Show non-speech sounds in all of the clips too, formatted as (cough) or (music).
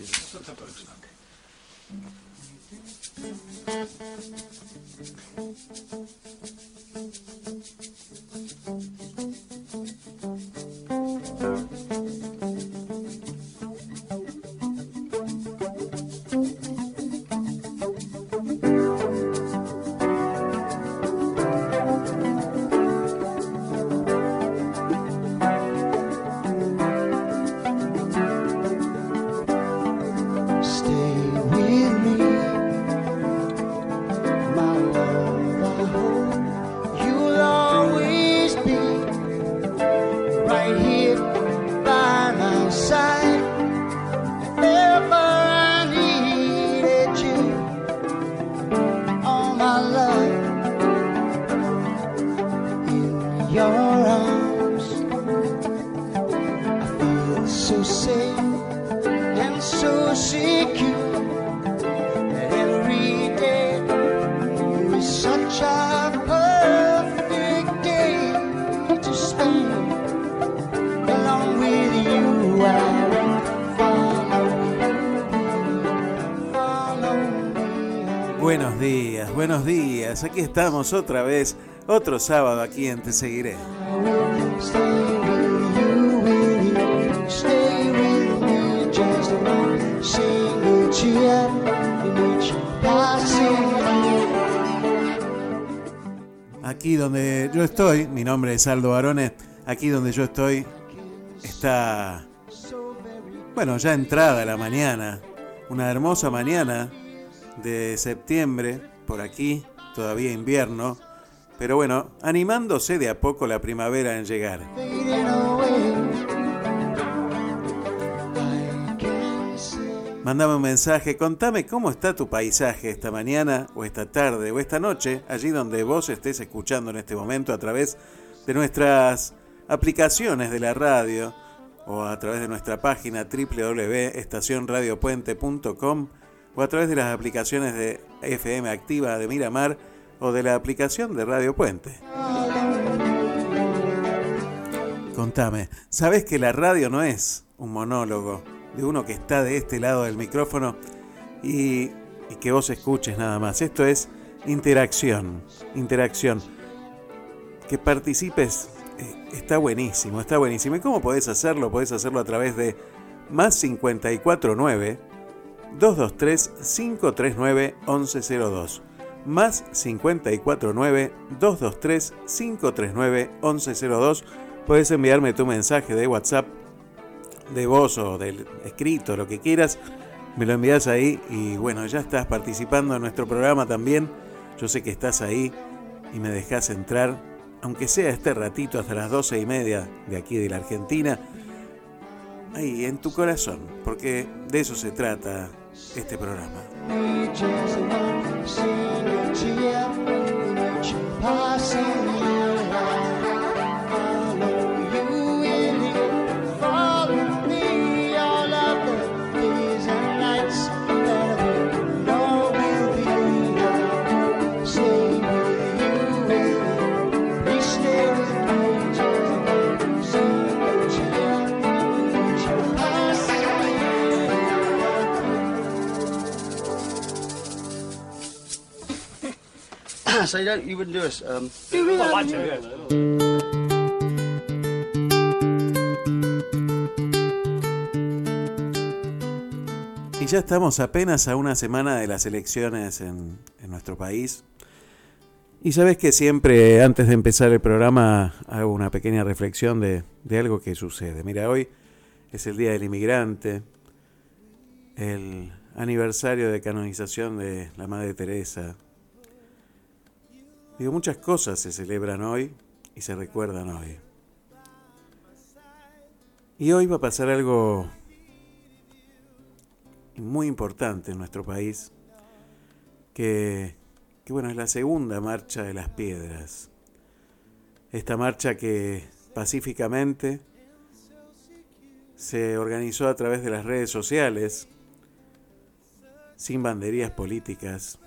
Gracias. Estamos otra vez, otro sábado aquí en Te Seguiré. Aquí donde yo estoy, mi nombre es Aldo Barone, aquí donde yo estoy está, bueno, ya entrada la mañana, una hermosa mañana de septiembre por aquí, todavía invierno, pero bueno, animándose de a poco la primavera en llegar. Mándame un mensaje, contame cómo está tu paisaje esta mañana o esta tarde o esta noche, allí donde vos estés escuchando en este momento a través de nuestras aplicaciones de la radio o a través de nuestra página www.estacionradiopuente.com o a través de las aplicaciones de FM Activa de Miramar o de la aplicación de Radio Puente. Contame, ¿sabes que la radio no es un monólogo de uno que está de este lado del micrófono y, que vos escuches nada más? Esto es interacción, interacción. Que participes eh, está buenísimo, está buenísimo. ¿Y cómo podés hacerlo? Podés hacerlo a través de más 549 223 539 1102 más 549 223 539 1102. Puedes enviarme tu mensaje de WhatsApp, de voz o del escrito, lo que quieras. Me lo envías ahí y bueno, ya estás participando en nuestro programa también. Yo sé que estás ahí y me dejas entrar, aunque sea este ratito hasta las doce y media de aquí de la Argentina, ahí en tu corazón, porque de eso se trata este programa. So you don't, you wouldn't do us. Um, Y ya estamos apenas a una semana de las elecciones en, en nuestro país. Y sabes que siempre antes de empezar el programa hago una pequeña reflexión de, de algo que sucede. Mira, hoy es el Día del Inmigrante, el aniversario de canonización de la Madre Teresa, Digo, muchas cosas se celebran hoy y se recuerdan hoy. Y hoy va a pasar algo muy importante en nuestro país, que, que bueno, es la segunda marcha de las piedras. Esta marcha que pacíficamente se organizó a través de las redes sociales, sin banderías políticas,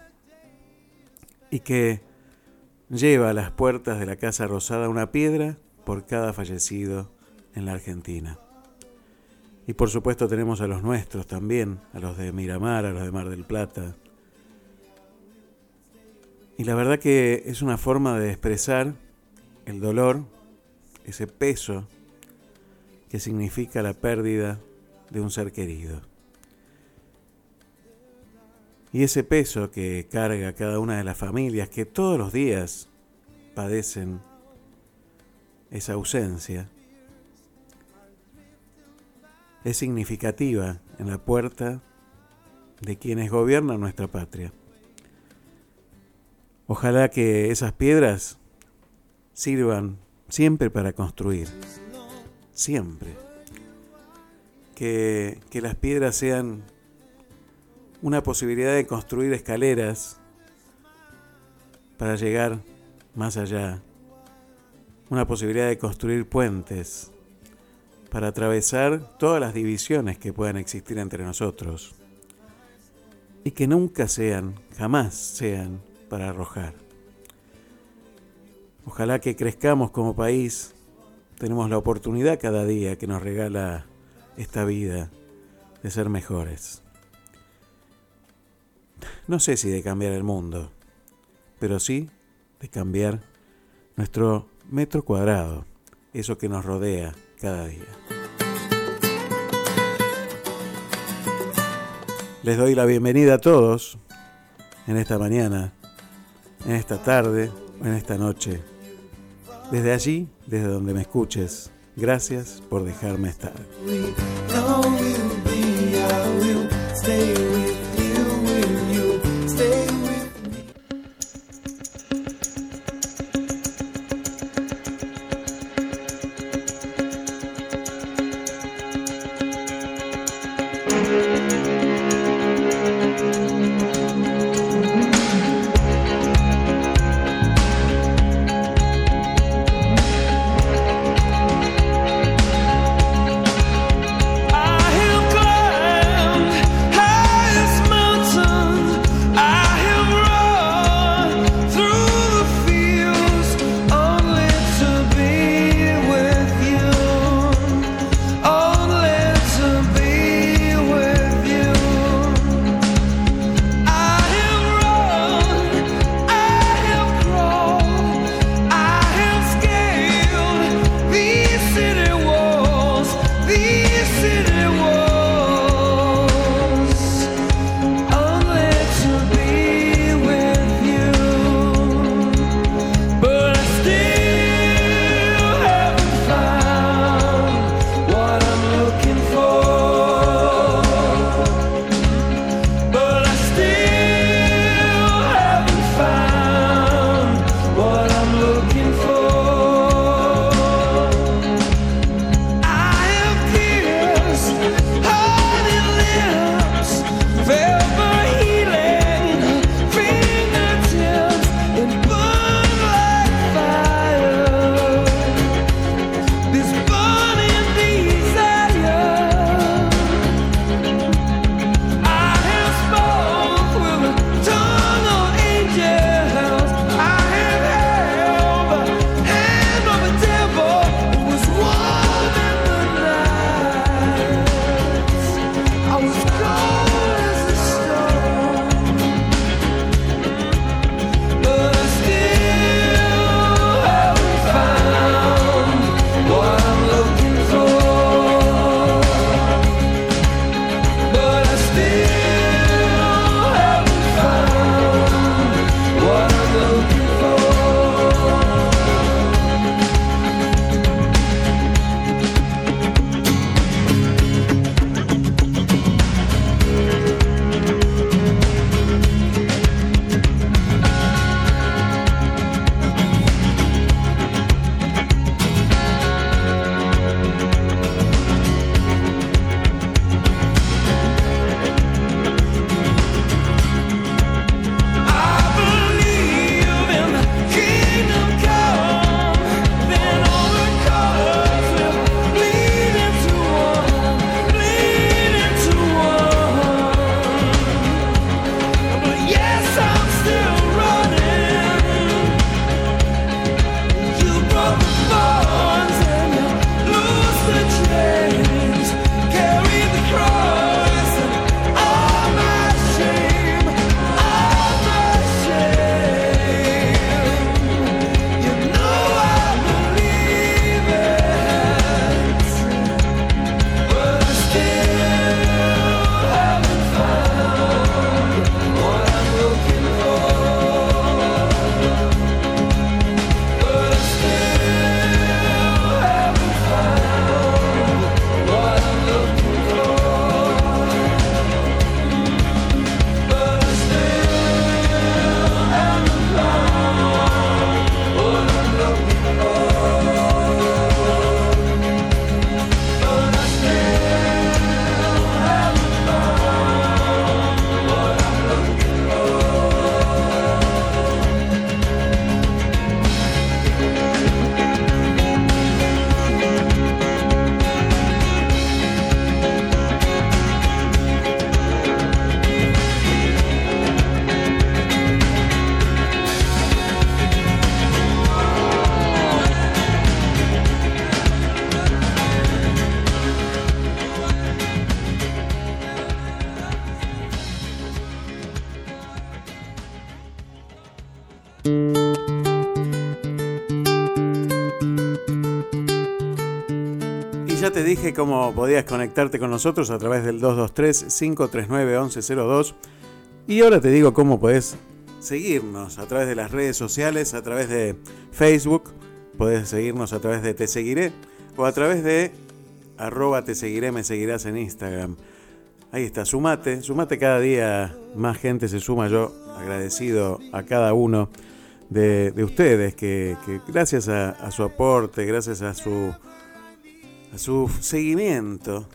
y que lleva a las puertas de la Casa Rosada una piedra por cada fallecido en la Argentina. Y por supuesto tenemos a los nuestros también, a los de Miramar, a los de Mar del Plata. Y la verdad que es una forma de expresar el dolor, ese peso que significa la pérdida de un ser querido. Y ese peso que carga cada una de las familias que todos los días padecen esa ausencia, es significativa en la puerta de quienes gobiernan nuestra patria. Ojalá que esas piedras sirvan siempre para construir, siempre. Que, que las piedras sean una posibilidad de construir escaleras para llegar más allá, una posibilidad de construir puentes para atravesar todas las divisiones que puedan existir entre nosotros y que nunca sean, jamás sean para arrojar. Ojalá que crezcamos como país, tenemos la oportunidad cada día que nos regala esta vida de ser mejores. No sé si de cambiar el mundo, pero sí de cambiar nuestro metro cuadrado, eso que nos rodea cada día. Les doy la bienvenida a todos en esta mañana, en esta tarde en esta noche. Desde allí, desde donde me escuches, gracias por dejarme estar. Cómo podías conectarte con nosotros a través del 223-539-1102. Y ahora te digo cómo podés seguirnos a través de las redes sociales, a través de Facebook, podés seguirnos a través de Te Seguiré o a través de arroba Te Seguiré, me seguirás en Instagram. Ahí está, sumate, sumate cada día, más gente se suma, yo agradecido a cada uno de, ustedes que, gracias a, su aporte, gracias a su, a su seguimiento,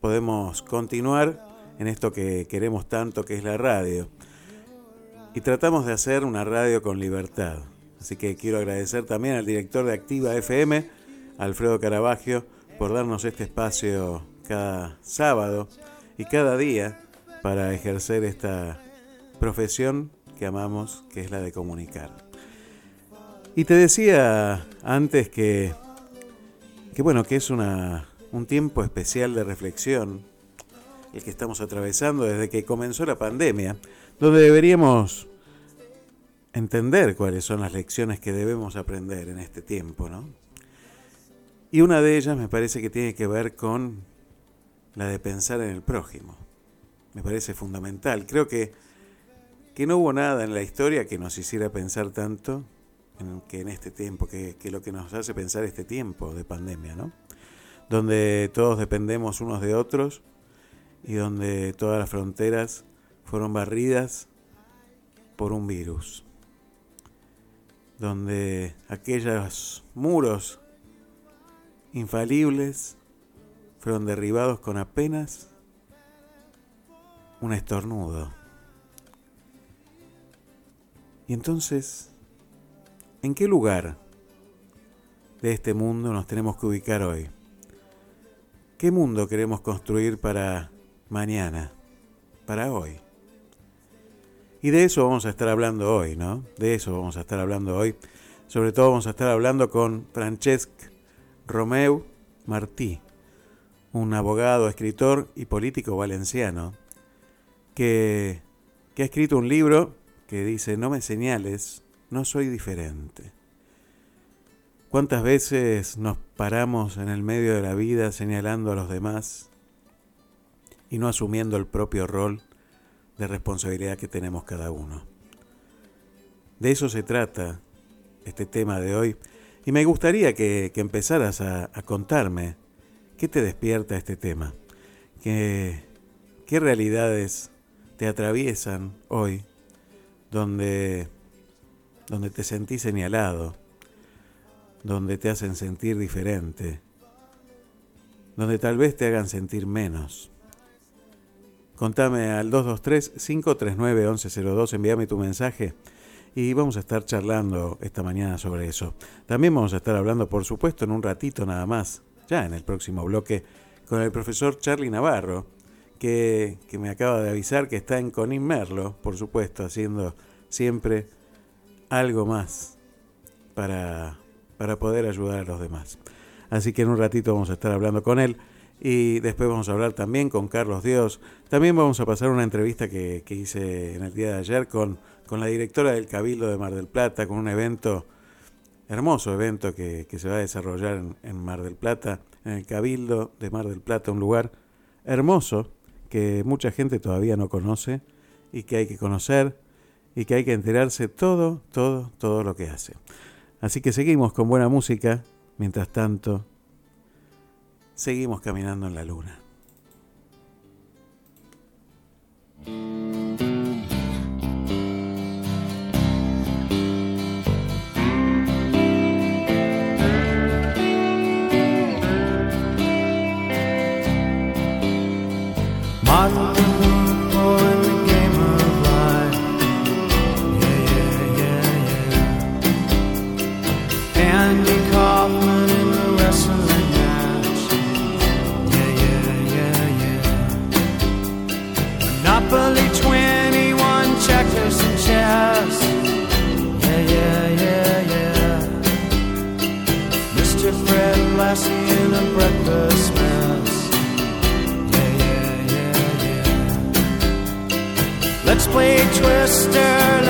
podemos continuar en esto que queremos tanto, que es la radio. Y tratamos de hacer una radio con libertad. Así que quiero agradecer también al director de Activa FM, Alfredo Caravaggio, por darnos este espacio cada sábado y cada día para ejercer esta profesión que amamos, que es la de comunicar. Y te decía antes que, que bueno, que es una, un tiempo especial de reflexión, el que estamos atravesando desde que comenzó la pandemia, donde deberíamos entender cuáles son las lecciones que debemos aprender en este tiempo, ¿no? Y una de ellas me parece que tiene que ver con la de pensar en el prójimo. Me parece fundamental. Creo que, que no hubo nada en la historia que nos hiciera pensar tanto en, que en este tiempo, que, que lo que nos hace pensar este tiempo de pandemia, ¿no? Donde todos dependemos unos de otros y donde todas las fronteras fueron barridas por un virus. Donde aquellos muros infalibles fueron derribados con apenas un estornudo. Y entonces, ¿en qué lugar de este mundo nos tenemos que ubicar hoy? ¿Qué mundo queremos construir para mañana? Para hoy. Y de eso vamos a estar hablando hoy, ¿no? De eso vamos a estar hablando hoy. Sobre todo vamos a estar hablando con Francesc Romeu Martí, un abogado, escritor y político valenciano, que, ha escrito un libro que dice, no me señales, no soy diferente. ¿Cuántas veces nos paramos en el medio de la vida señalando a los demás y no asumiendo el propio rol de responsabilidad que tenemos cada uno? De eso se trata este tema de hoy y me gustaría que, empezaras a contarme ¿Qué te despierta este tema? ¿Qué, qué realidades te atraviesan hoy donde, donde te sentís señalado, donde te hacen sentir diferente, donde tal vez te hagan sentir menos? Contame al 223-539-1102, envíame tu mensaje y vamos a estar charlando esta mañana sobre eso. También vamos a estar hablando, por supuesto, en un ratito nada más, ya en el próximo bloque, con el profesor Charlie Navarro, que, me acaba de avisar que está en Conin Merlo, por supuesto, haciendo siempre algo más para, para poder ayudar a los demás. Así que en un ratito vamos a estar hablando con él y después vamos a hablar también con Carlos Dios. También vamos a pasar una entrevista que, que hice en el día de ayer con, con la directora del Cabildo de Mar del Plata, con un evento hermoso evento que, se va a desarrollar en, Mar del Plata, en el Cabildo de Mar del Plata, un lugar hermoso que mucha gente todavía no conoce y que hay que conocer y que hay que enterarse todo, todo, todo lo que hace. Así que seguimos con buena música, mientras tanto, seguimos caminando en la luna. Let's play Twister,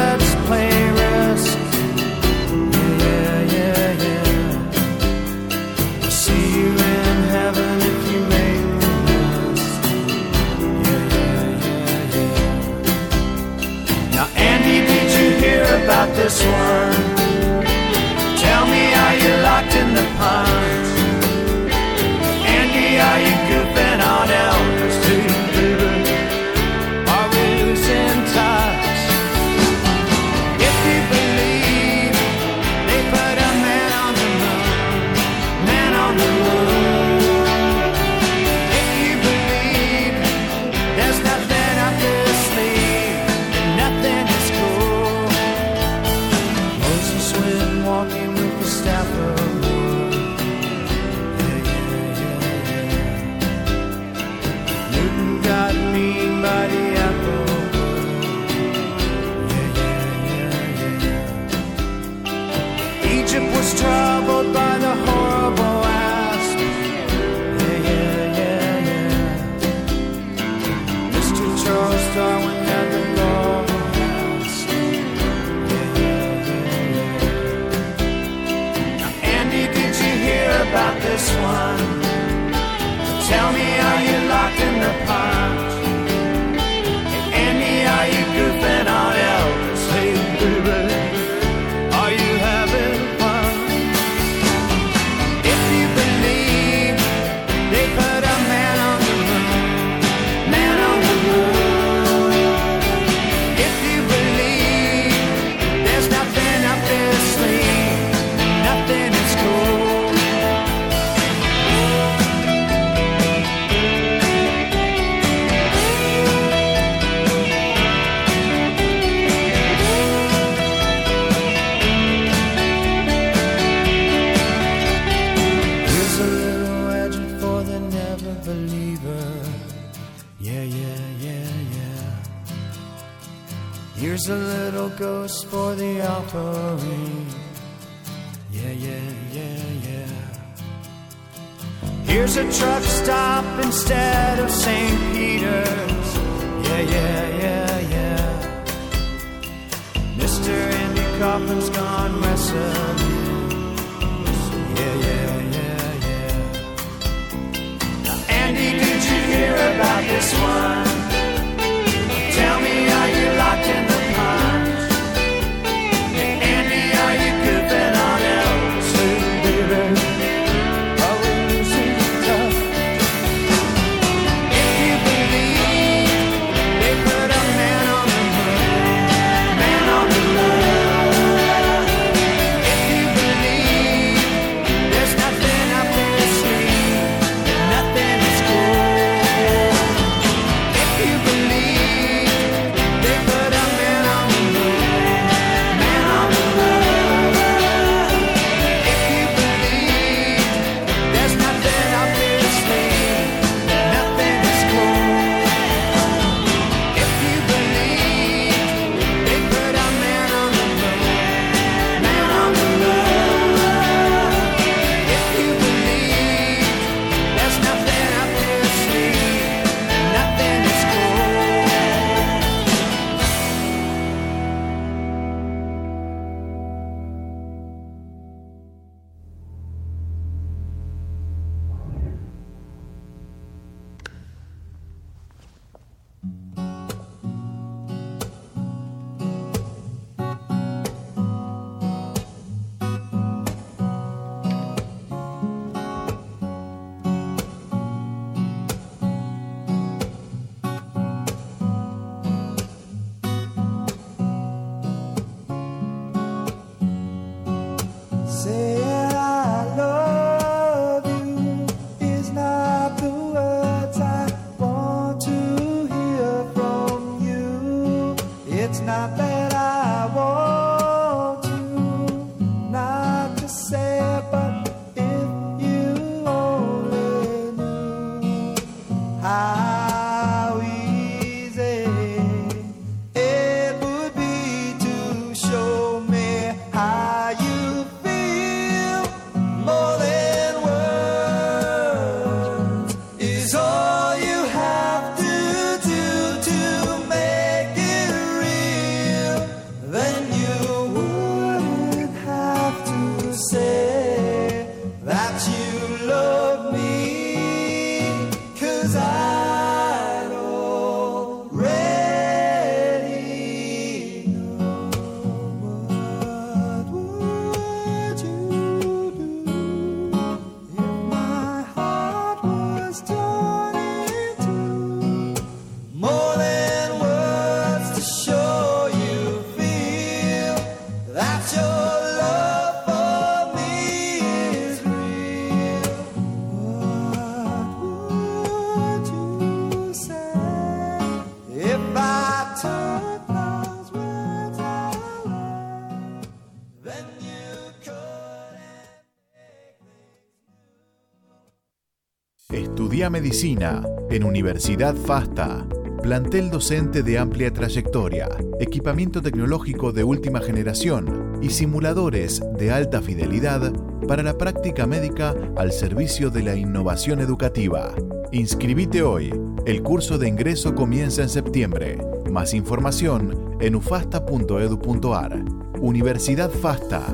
medicina en Universidad FASTA. Plantel docente de amplia trayectoria, equipamiento tecnológico de última generación y simuladores de alta fidelidad para la práctica médica al servicio de la innovación educativa. Inscribite hoy. El curso de ingreso comienza en septiembre. Más información en ufasta.edu.ar. Universidad FASTA.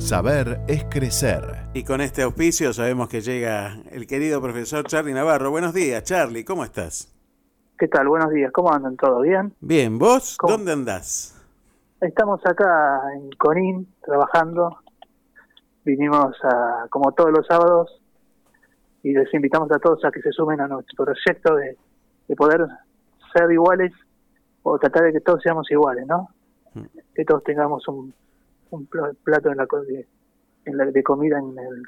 Saber es crecer. Y con este auspicio sabemos que llega el querido profesor Charlie Navarro. Buenos días, Charlie, ¿cómo estás? ¿Qué tal? Buenos días. ¿Cómo andan? ¿Todo bien? Bien, ¿vos ¿Cómo? dónde andás? Estamos acá en Conín trabajando. Vinimos a, como todos los sábados y les invitamos a todos a que se sumen a nuestro proyecto de, de poder ser iguales o tratar de que todos seamos iguales, ¿no? Mm. Que todos tengamos un, un pl- plato en la, co- de, en la- de comida en, el,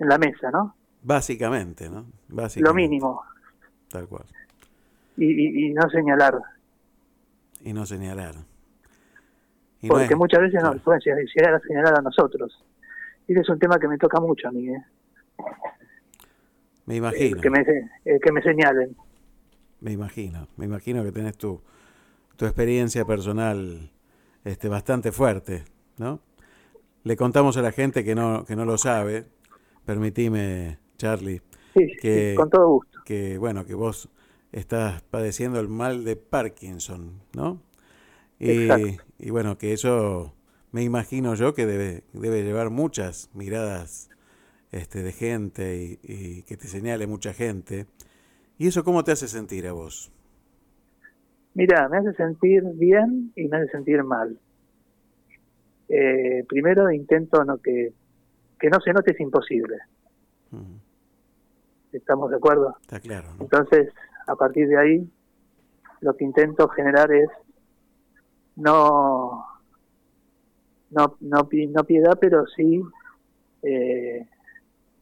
en la mesa, ¿no? Básicamente, ¿no? Básicamente, Lo mínimo. Tal cual. Y, y, y no señalar. Y no señalar. Y no porque es- muchas veces nos pueden a señalar a nosotros. Y ese es un tema que me toca mucho a mí, ¿eh? Me El imagino, que me, el que me señalen. me imagino, me imagino que tenés tu, tu experiencia personal este, bastante fuerte, ¿no? Le contamos a la gente que no, que no lo sabe, permitime, Charlie, Sí, Que- sí, con todo gusto. que bueno, que vos estás padeciendo el mal de Parkinson, ¿no? Y bueno, que eso me imagino yo que debe, debe llevar muchas miradas este, de gente y, y que te señale mucha gente. ¿Y eso cómo te hace sentir a vos? Mira, me hace sentir bien y me hace sentir mal. Eh, primero intento no que, que no se note es imposible. ¿Estamos de acuerdo? Está claro, ¿no? Entonces, a partir de ahí, lo que intento generar es no no no, no piedad, pero sí eh,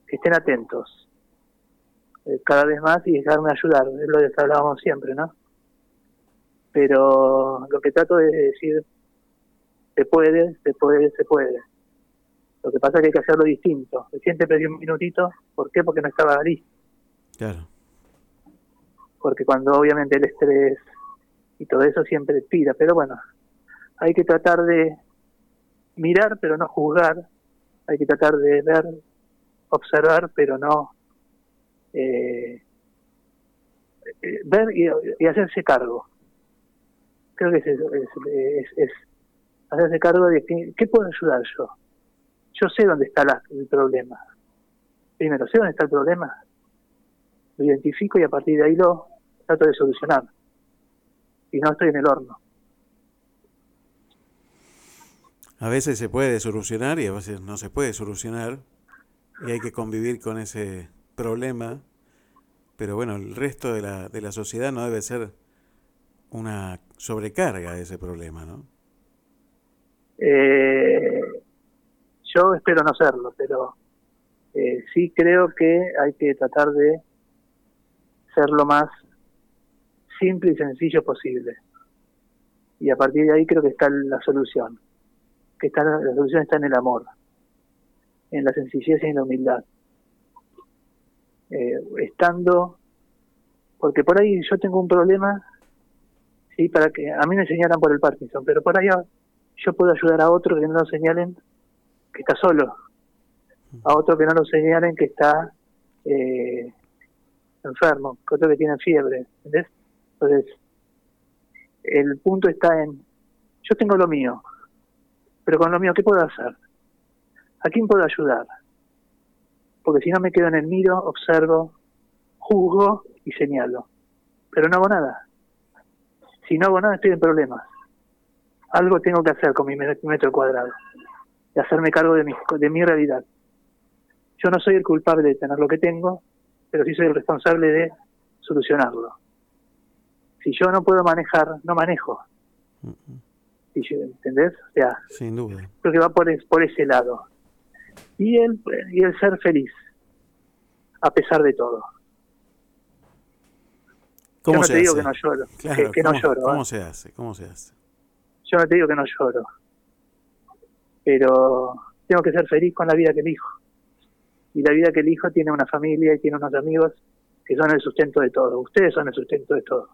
que estén atentos eh, cada vez más y dejarme ayudar, es lo que hablábamos siempre, ¿no? Pero lo que trato de decir, se puede, se puede, se puede. Lo que pasa es que hay que hacerlo distinto. Recién te pedí un minutito, ¿por qué? Porque no estaba listo Claro, porque cuando obviamente el estrés y todo eso siempre tira, pero bueno, hay que tratar de mirar pero no juzgar, hay que tratar de ver, observar pero no eh, eh, ver y, y hacerse cargo. Creo que es, es, es- es hacerse cargo de que, qué puedo ayudar yo. Yo sé dónde está la- el problema. Primero, sé dónde está el problema, lo identifico y a partir de ahí lo trato de solucionar. Y no estoy en el horno. a veces se puede solucionar y a veces no se puede solucionar y hay que convivir con ese problema, pero bueno, el resto de la, de la sociedad no debe ser una sobrecarga de ese problema, ¿no? Eh, yo espero no serlo, pero eh, sí creo que hay que tratar de ser lo más simple y sencillo posible. Y a partir de ahí creo que está la solución. Que está, la solución está en el amor, en la sencillez y en la humildad. Eh, estando, porque por ahí yo tengo un problema, sí, para que a mí me señalan por el Parkinson, pero por ahí yo puedo ayudar a otro que no lo señalen que está solo, a otro que no lo señalen que está eh, enfermo, que otro que tiene fiebre, ¿entendés? Entonces, el punto está en, yo tengo lo mío, pero con lo mío, ¿qué puedo hacer? ¿A quién puedo ayudar? Porque si no me quedo en el miro, observo, juzgo y señalo, pero no hago nada. Si no hago nada, estoy en problemas algo tengo que hacer con mi met- metro cuadrado, de hacerme cargo de mi, de mi realidad. Yo no soy el culpable de tener lo que tengo, pero sí soy el responsable de solucionarlo. Si yo no puedo manejar, no manejo. Si yo- ¿Entendés? O sea, Sin duda. creo que va por, es- por ese lado. Y el, y el ser feliz, a pesar de todo. Yo ¿Cómo no se te digo que no lloro, Claro, que, que no ¿cómo-. ¿eh? ¿Cómo se hace? ¿Cómo se hace? Yo no te digo que no lloro, pero tengo que ser feliz con la vida que elijo. Y la vida que elijo tiene una familia y tiene unos amigos que son el sustento de todo. Ustedes son el sustento de todo.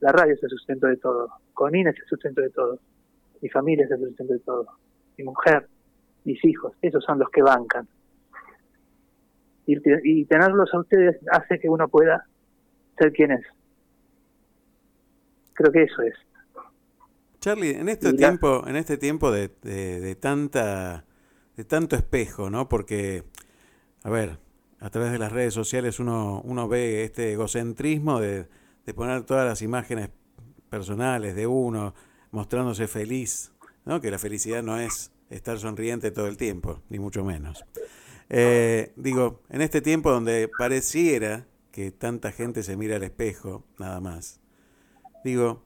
La radio es el sustento de todo. Conina es el sustento de todo. Mi familia es el sustento de todo. Mi mujer, mis hijos, esos son los que bancan. Y, te- y tenerlos a ustedes hace que uno pueda ser quien es. Creo que eso es. Charlie, en este Mira. tiempo, en este tiempo de, de- de tanta, de tanto espejo, ¿no? Porque, a ver, a través de las redes sociales uno, uno ve este egocentrismo de, de poner todas las imágenes personales de uno, mostrándose feliz, ¿no? Que la felicidad no es estar sonriente todo el tiempo, ni mucho menos. Eh, digo, en este tiempo donde pareciera que tanta gente se mira al espejo, nada más. Digo,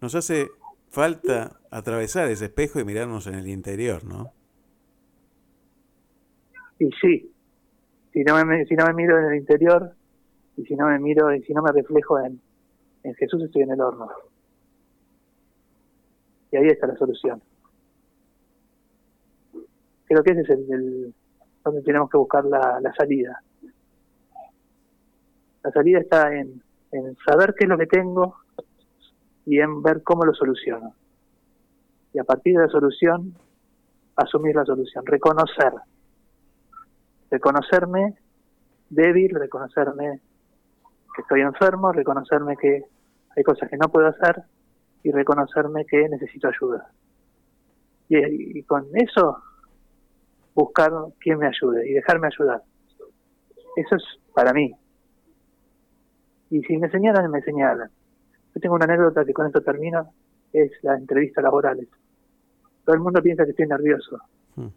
nos hace falta atravesar ese espejo y mirarnos en el interior, ¿no? Y sí, si no me, si no me miro en el interior, y si no me miro, y si no me reflejo en, en Jesús, estoy en el horno. Y ahí está la solución. Creo que ese es el, el- donde tenemos que buscar la, la salida. La salida está en, en saber qué es lo que tengo y en ver cómo lo soluciono. Y a partir de la solución, asumir la solución, reconocer reconocerme débil, reconocerme que estoy enfermo, reconocerme que hay cosas que no puedo hacer y reconocerme que necesito ayuda. Y, y con eso buscar quien me ayude y dejarme ayudar. Eso es para mí. Y si me señalan, me señalan. Yo tengo una anécdota que con esto termino, es las entrevistas laborales. Todo el mundo piensa que estoy nervioso. Hmm.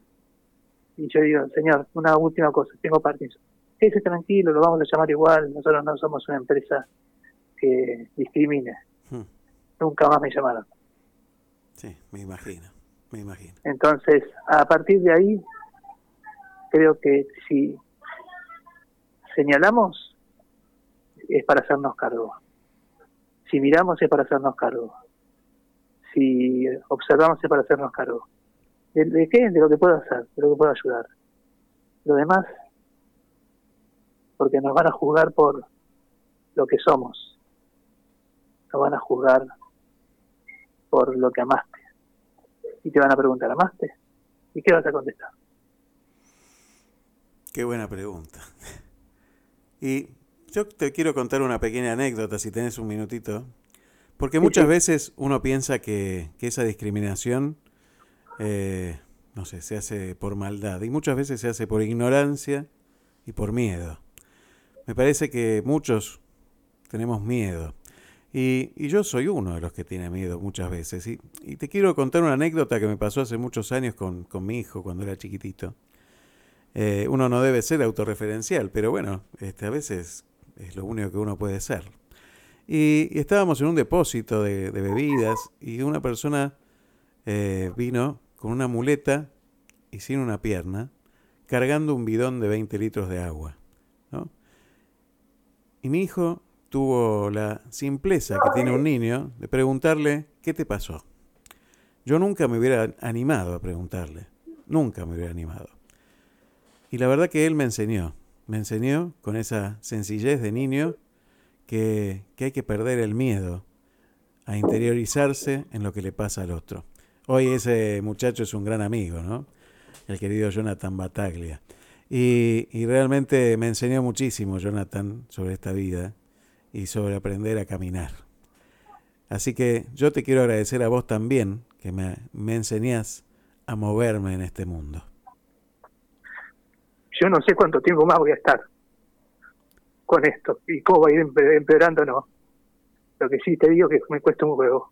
Y yo digo, señor, una última cosa, tengo Parkinson. Quédese tranquilo, lo vamos a llamar igual, nosotros no somos una empresa que discrimine. Hmm. Nunca más me llamaron. Sí, me imagino, me imagino. Entonces, a partir de ahí, creo que si señalamos, es para hacernos cargo. Si miramos, es para hacernos cargo. Si observamos, es para hacernos cargo. ¿De, qué? De lo que puedo hacer, de lo que puedo ayudar. Lo demás, porque nos van a juzgar por lo que somos. Nos van a juzgar por lo que amaste. Y te van a preguntar, ¿amaste? ¿Y qué vas a contestar? Qué buena pregunta. (laughs) Y yo te quiero contar una pequeña anécdota, si tenés un minutito. Porque muchas veces uno piensa que, que esa discriminación, eh, no sé, se hace por maldad. Y muchas veces se hace por ignorancia y por miedo. Me parece que muchos tenemos miedo. Y, y yo soy uno de los que tiene miedo muchas veces. Y, y te quiero contar una anécdota que me pasó hace muchos años con, con mi hijo cuando era chiquitito. Eh, uno no debe ser autorreferencial, pero bueno, este, a veces es lo único que uno puede ser. Y, estábamos en un depósito de, bebidas y una persona eh, vino con una muleta y sin una pierna, cargando un bidón de 20 litros de agua. Y mi hijo tuvo la simpleza que tiene un niño de preguntarle, ¿qué te pasó? Yo nunca me hubiera animado a preguntarle, nunca me hubiera animado. Y la verdad que él me enseñó, me enseñó con esa sencillez de niño que, que hay que perder el miedo a interiorizarse en lo que le pasa al otro. Hoy ese muchacho es un gran amigo, ¿no? El querido Jonathan Bataglia. Y, y realmente me enseñó muchísimo Jonathan sobre esta vida y sobre aprender a caminar. Así que yo te quiero agradecer a vos también que me, me enseñás a moverme en este mundo. Yo no sé cuánto tiempo más voy a estar con esto y cómo va a ir empe- empeorando, no. Lo que sí te digo que me cuesta un huevo,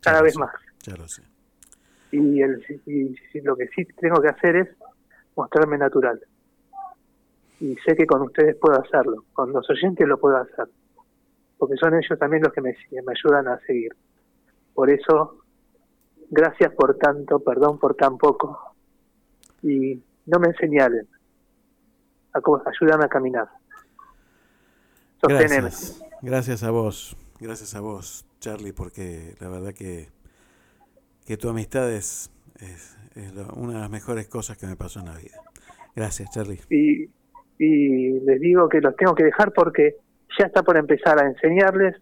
cada Ya vez sé, más. Ya lo sé. Y, el, y lo que sí tengo que hacer es mostrarme natural. Y sé que con ustedes puedo hacerlo, con los oyentes lo puedo hacer, porque son ellos también los que me, me ayudan a seguir. Por eso, gracias por tanto, perdón por tan poco, y no me señalen, ayúdame a caminar. Sosteneme. Gracias. Gracias a vos. Gracias a vos, Charlie, porque la verdad que, que tu amistad es, es, es lo- una de las mejores cosas que me pasó en la vida. Gracias, Charlie. Y, y les digo que los tengo que dejar porque ya está por empezar a enseñarles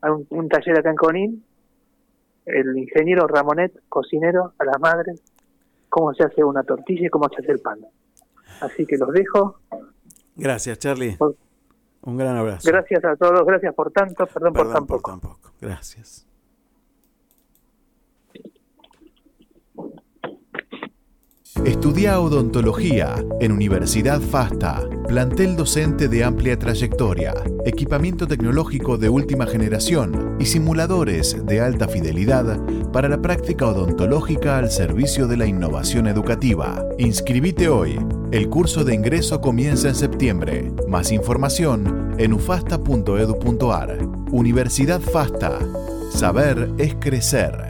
a un, un taller acá en Conín, el ingeniero Ramonet, cocinero, a las madres, cómo se hace una tortilla y cómo se hace el pan. Así que los dejo. Gracias, Charlie. Por- Un gran abrazo. Gracias a todos, gracias por tanto, perdón, por Perdón tan por poco. tan poco. Gracias. Estudia odontología en Universidad FASTA, plantel docente de amplia trayectoria, equipamiento tecnológico de última generación y simuladores de alta fidelidad para la práctica odontológica al servicio de la innovación educativa. Inscribite hoy. El curso de ingreso comienza en septiembre. Más información en ufasta.edu.ar. Universidad FASTA. Saber es crecer.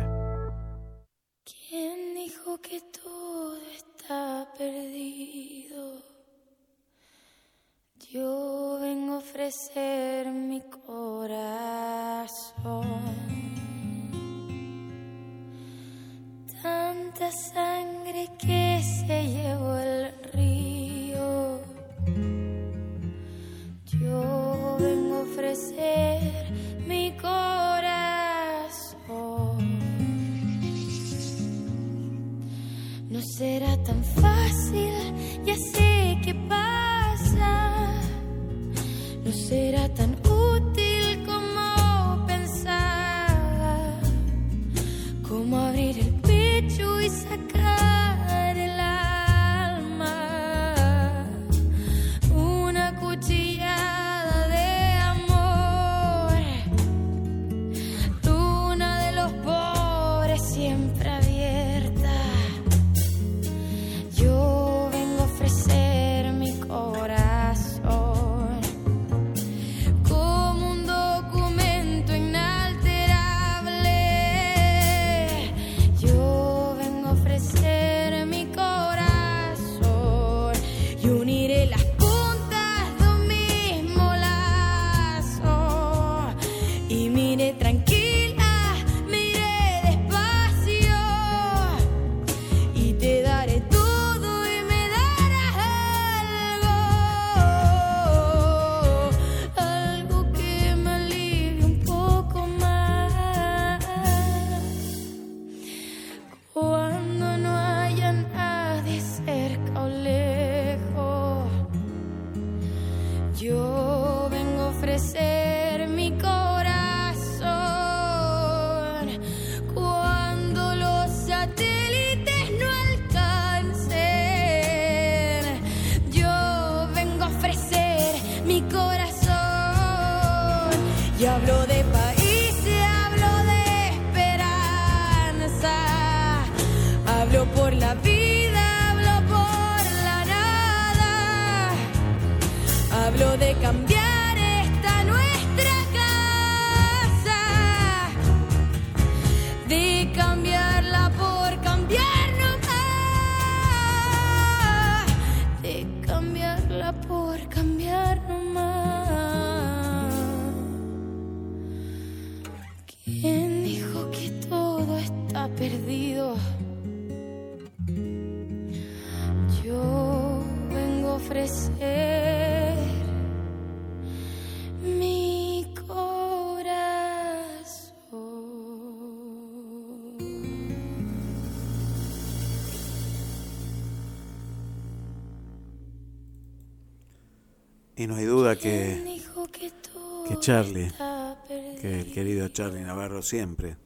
Siempre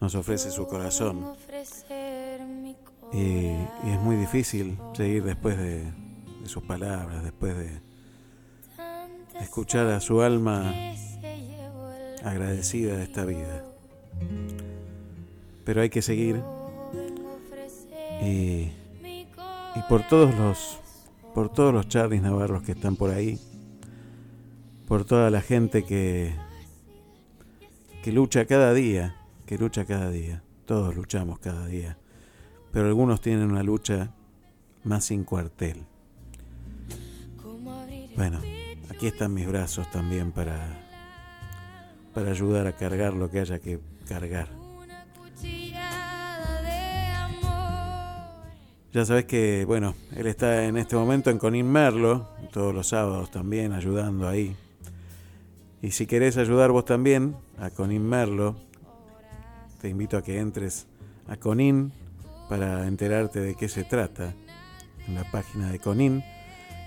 nos ofrece su corazón. Y, y es muy difícil seguir después de, de sus palabras, después de escuchar a su alma agradecida de esta vida. Pero hay que seguir y por todos los por todos los Charlies Navarros que están por ahí, por toda la gente que que lucha cada día, que lucha cada día. Todos luchamos cada día, pero algunos tienen una lucha más sin cuartel. Bueno, aquí están mis brazos también para para ayudar a cargar lo que haya que cargar. Ya sabes que, bueno, él está en este momento en Conin Merlo, todos los sábados también ayudando ahí. Y si querés ayudar vos también a Conin Merlo, te invito a que entres a Conin para enterarte de qué se trata en la página de Conin.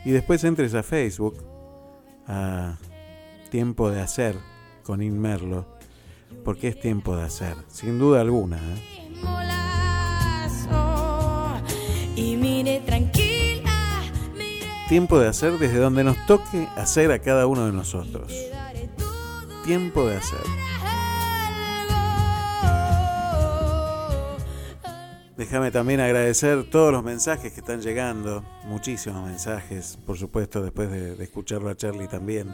Y después entres a Facebook a Tiempo de Hacer Conin Merlo, porque es tiempo de hacer, sin duda alguna. ¿eh? Tiempo de hacer desde donde nos toque hacer a cada uno de nosotros. Tiempo de hacer. Déjame también agradecer todos los mensajes que están llegando, muchísimos mensajes, por supuesto, después de, escucharlo a Charlie también.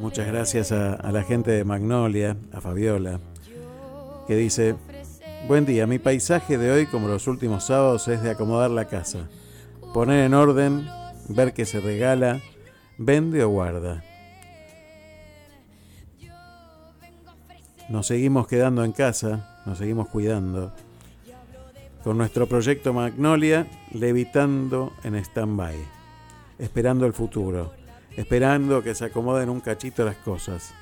Muchas gracias a, a la gente de Magnolia, a Fabiola, que dice, buen día, mi paisaje de hoy, como los últimos sábados, es de acomodar la casa, poner en orden, ver qué se regala, vende o guarda. Nos seguimos quedando en casa, nos seguimos cuidando. Con nuestro proyecto Magnolia levitando en stand-by, esperando el futuro, esperando que se acomoden un cachito las cosas.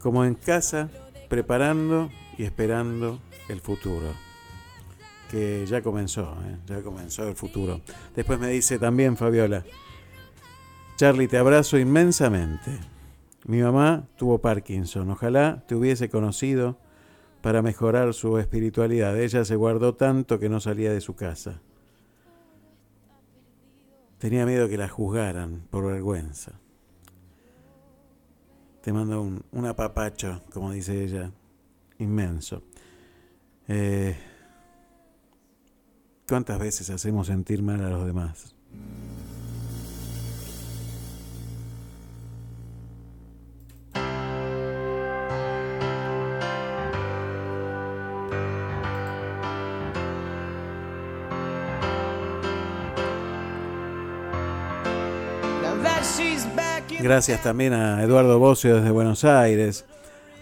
Como en casa, preparando y esperando el futuro. Que ya comenzó, ¿eh? ya comenzó el futuro. Después me dice también Fabiola, Charlie, te abrazo inmensamente. Mi mamá tuvo Parkinson. Ojalá te hubiese conocido para mejorar su espiritualidad. Ella se guardó tanto que no salía de su casa. Tenía miedo que la juzgaran por vergüenza. Te mando un, un apapacho, como dice ella, inmenso. Eh, ¿Cuántas veces hacemos sentir mal a los demás? Gracias también a Eduardo Bocio desde Buenos Aires,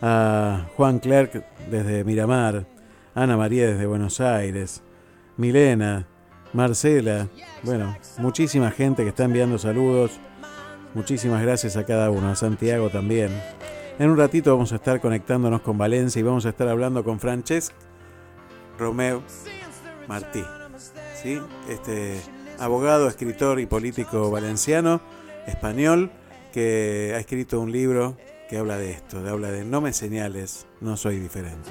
a Juan Clerc desde Miramar, Ana María desde Buenos Aires, Milena, Marcela, bueno, muchísima gente que está enviando saludos. Muchísimas gracias a cada uno, a Santiago también. En un ratito vamos a estar conectándonos con Valencia y vamos a estar hablando con Francesc Romeo Martí, ¿sí? este abogado, escritor y político valenciano, español, que ha escrito un libro que habla de esto, que habla de no me señales, no soy diferente.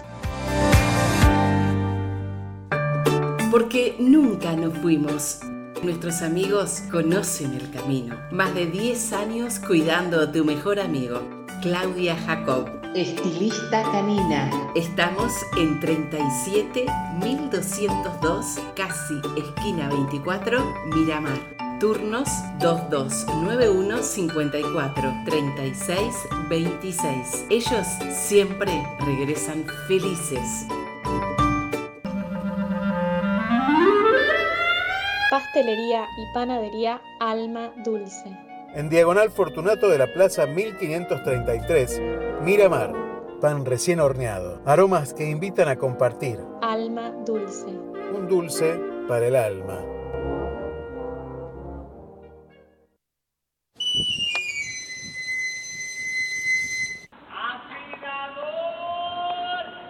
Nunca nos fuimos. Nuestros amigos conocen el camino. Más de 10 años cuidando a tu mejor amigo. Claudia Jacob. Estilista canina. Estamos en 37 1202, casi esquina 24, Miramar. Turnos 2291 54 36 26. Ellos siempre regresan felices. Pastelería y panadería Alma Dulce. En Diagonal Fortunato de la Plaza 1533, Miramar. Pan recién horneado. Aromas que invitan a compartir. Alma Dulce. Un dulce para el alma.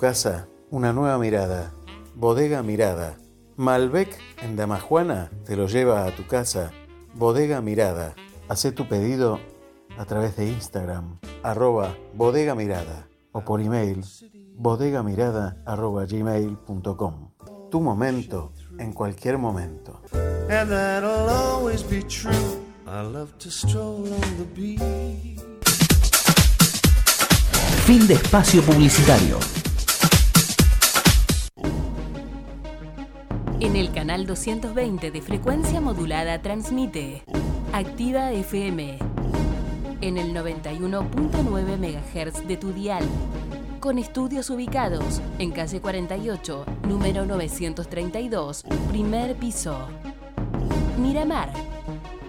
Casa, una nueva mirada. Bodega Mirada. Malbec en Damajuana te lo lleva a tu casa. Bodega Mirada. Haz tu pedido a través de Instagram. arroba bodega mirada o por email bodegamirada arroba gmail.com. Tu momento en cualquier momento. And that'll always be true. I love to stroll on the beach. Fin de espacio publicitario. En el canal 220 de frecuencia modulada transmite Activa FM en el 91.9 MHz de tu dial, con estudios ubicados en calle 48, número 932, primer piso. Miramar,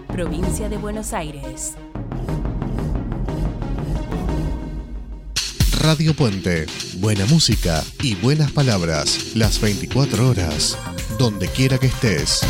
provincia de Buenos Aires. Radio Puente. Buena música y buenas palabras. Las 24 horas. Donde quiera que estés.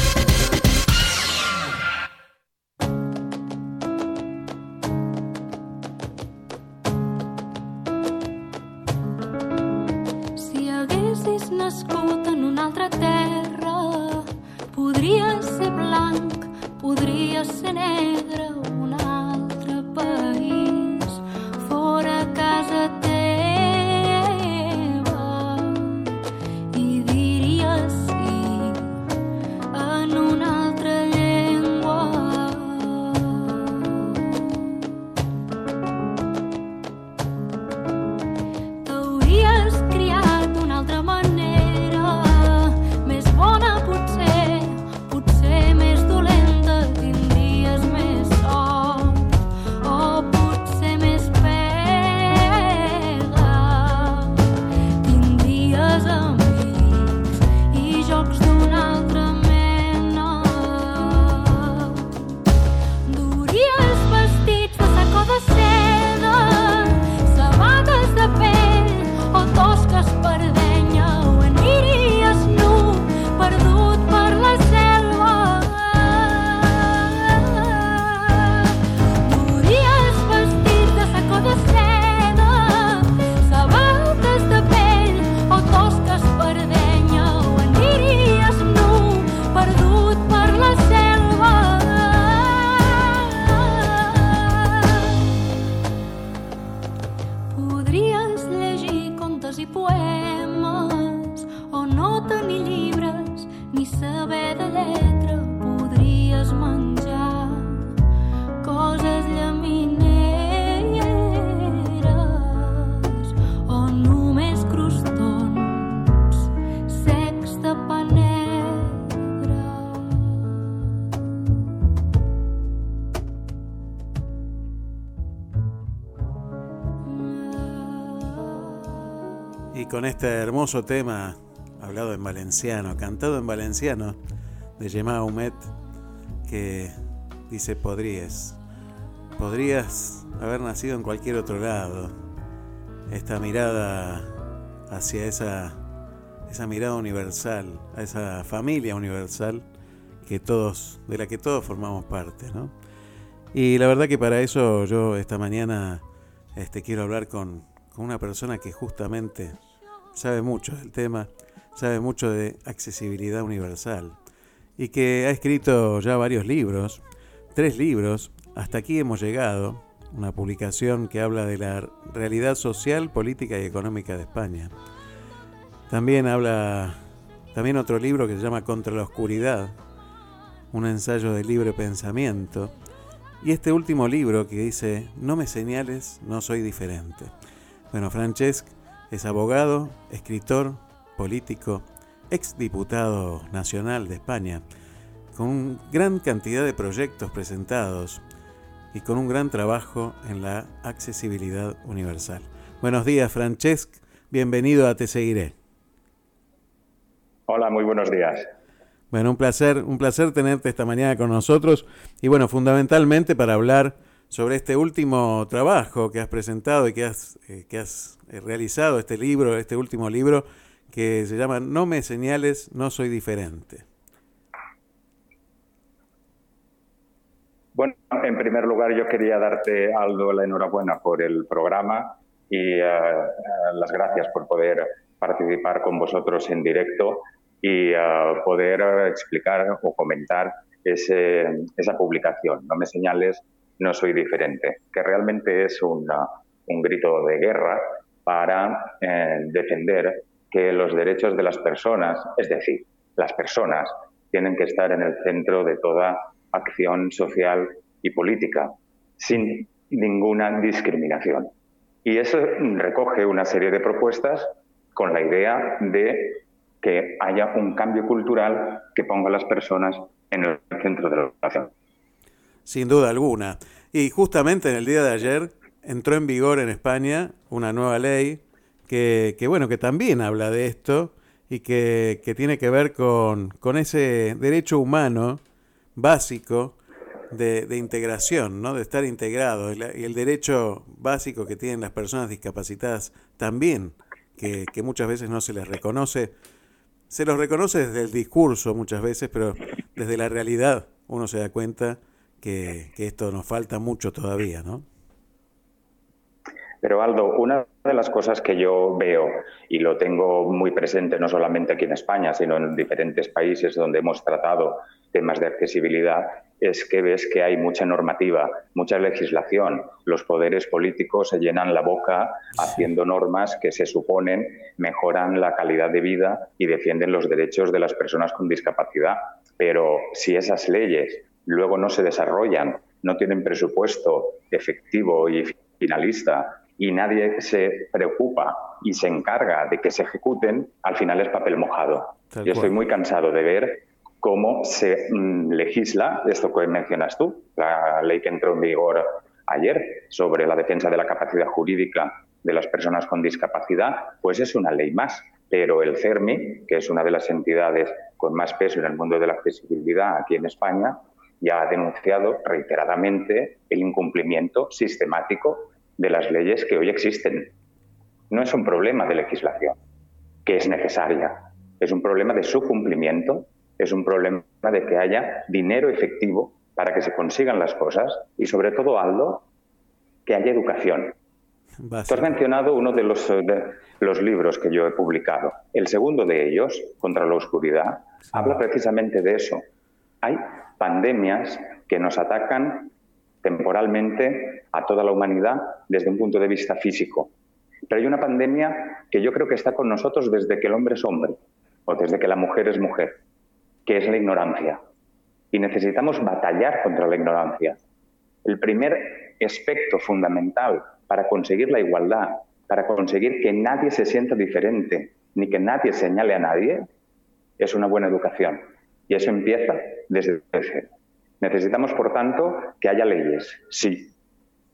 Tema, hablado en valenciano, cantado en valenciano, de Gemma Humet, que dice podrías, podrías haber nacido en cualquier otro lado. Esta mirada hacia esa, esa mirada universal, a esa familia universal que todos, de la que todos formamos parte, ¿no? Y la verdad que para eso yo esta mañana este, quiero hablar con, con una persona que justamente sabe mucho del tema, sabe mucho de accesibilidad universal y que ha escrito ya varios libros, tres libros, hasta aquí hemos llegado, una publicación que habla de la realidad social, política y económica de España. También habla, también otro libro que se llama Contra la Oscuridad, un ensayo de libre pensamiento, y este último libro que dice No me señales, no soy diferente. Bueno, Francesc es abogado, escritor, político, exdiputado nacional de España, con gran cantidad de proyectos presentados y con un gran trabajo en la accesibilidad universal. Buenos días, Francesc. Bienvenido a Te Seguiré. Hola, muy buenos días. Bueno, un placer, un placer tenerte esta mañana con nosotros y bueno, fundamentalmente para hablar sobre este último trabajo que has presentado y que has, eh, que has eh, realizado, este libro, este último libro que se llama No me señales, no soy diferente. Bueno, en primer lugar yo quería darte, Aldo, la enhorabuena por el programa y eh, las gracias por poder participar con vosotros en directo y poder explicar o comentar ese- esa publicación. No me señales, no soy diferente, que realmente es una- un grito de guerra para eh, defender que los derechos de las personas, es decir, las personas, tienen que estar en el centro de toda acción social y política, sin ninguna discriminación. Y eso recoge una serie de propuestas con la idea de que haya un cambio cultural que ponga a las personas en el centro de la relación. Sin duda alguna. Y justamente en el día de ayer entró en vigor en España una nueva ley que, que bueno, que también habla de esto y que, que tiene que ver con, con ese derecho humano básico de, de integración, ¿no? de estar integrado, y, y el derecho básico que tienen las personas discapacitadas también, que, que muchas veces no se les reconoce. Se los reconoce desde el discurso muchas veces, pero desde la realidad uno se da cuenta que, que esto nos falta mucho todavía, ¿no? Pero Aldo, una de las cosas que yo veo y lo tengo muy presente no solamente aquí en España, sino en diferentes países donde hemos tratado temas de accesibilidad, es que ves que hay mucha normativa, mucha legislación. Los poderes políticos se llenan la boca haciendo normas que se suponen mejoran la calidad de vida y defienden los derechos de las personas con discapacidad. Pero si esas leyes luego no se desarrollan, no tienen presupuesto efectivo y finalista y nadie se preocupa y se encarga de que se ejecuten, al final es papel mojado. Tal Yo estoy muy cansado de ver cómo se mm, legisla esto que mencionas tú, la ley que entró en vigor ayer sobre la defensa de la capacidad jurídica de las personas con discapacidad, pues es una ley más. Pero el CERMI, que es una de las entidades con más peso en el mundo de la accesibilidad aquí en España, ya ha denunciado reiteradamente el incumplimiento sistemático de las leyes que hoy existen. No es un problema de legislación, que es necesaria, es un problema de su cumplimiento, es un problema de que haya dinero efectivo para que se consigan las cosas y sobre todo, Aldo, que haya educación. Tú has mencionado uno de los, eh, de los libros que yo he publicado. El segundo de ellos, Contra la Oscuridad, habla precisamente de eso. Hay pandemias que nos atacan temporalmente a toda la humanidad desde un punto de vista físico. Pero hay una pandemia que yo creo que está con nosotros desde que el hombre es hombre o desde que la mujer es mujer, que es la ignorancia. Y necesitamos batallar contra la ignorancia. El primer aspecto fundamental para conseguir la igualdad, para conseguir que nadie se sienta diferente, ni que nadie señale a nadie, es una buena educación. Y eso empieza desde cero. Necesitamos, por tanto, que haya leyes, sí,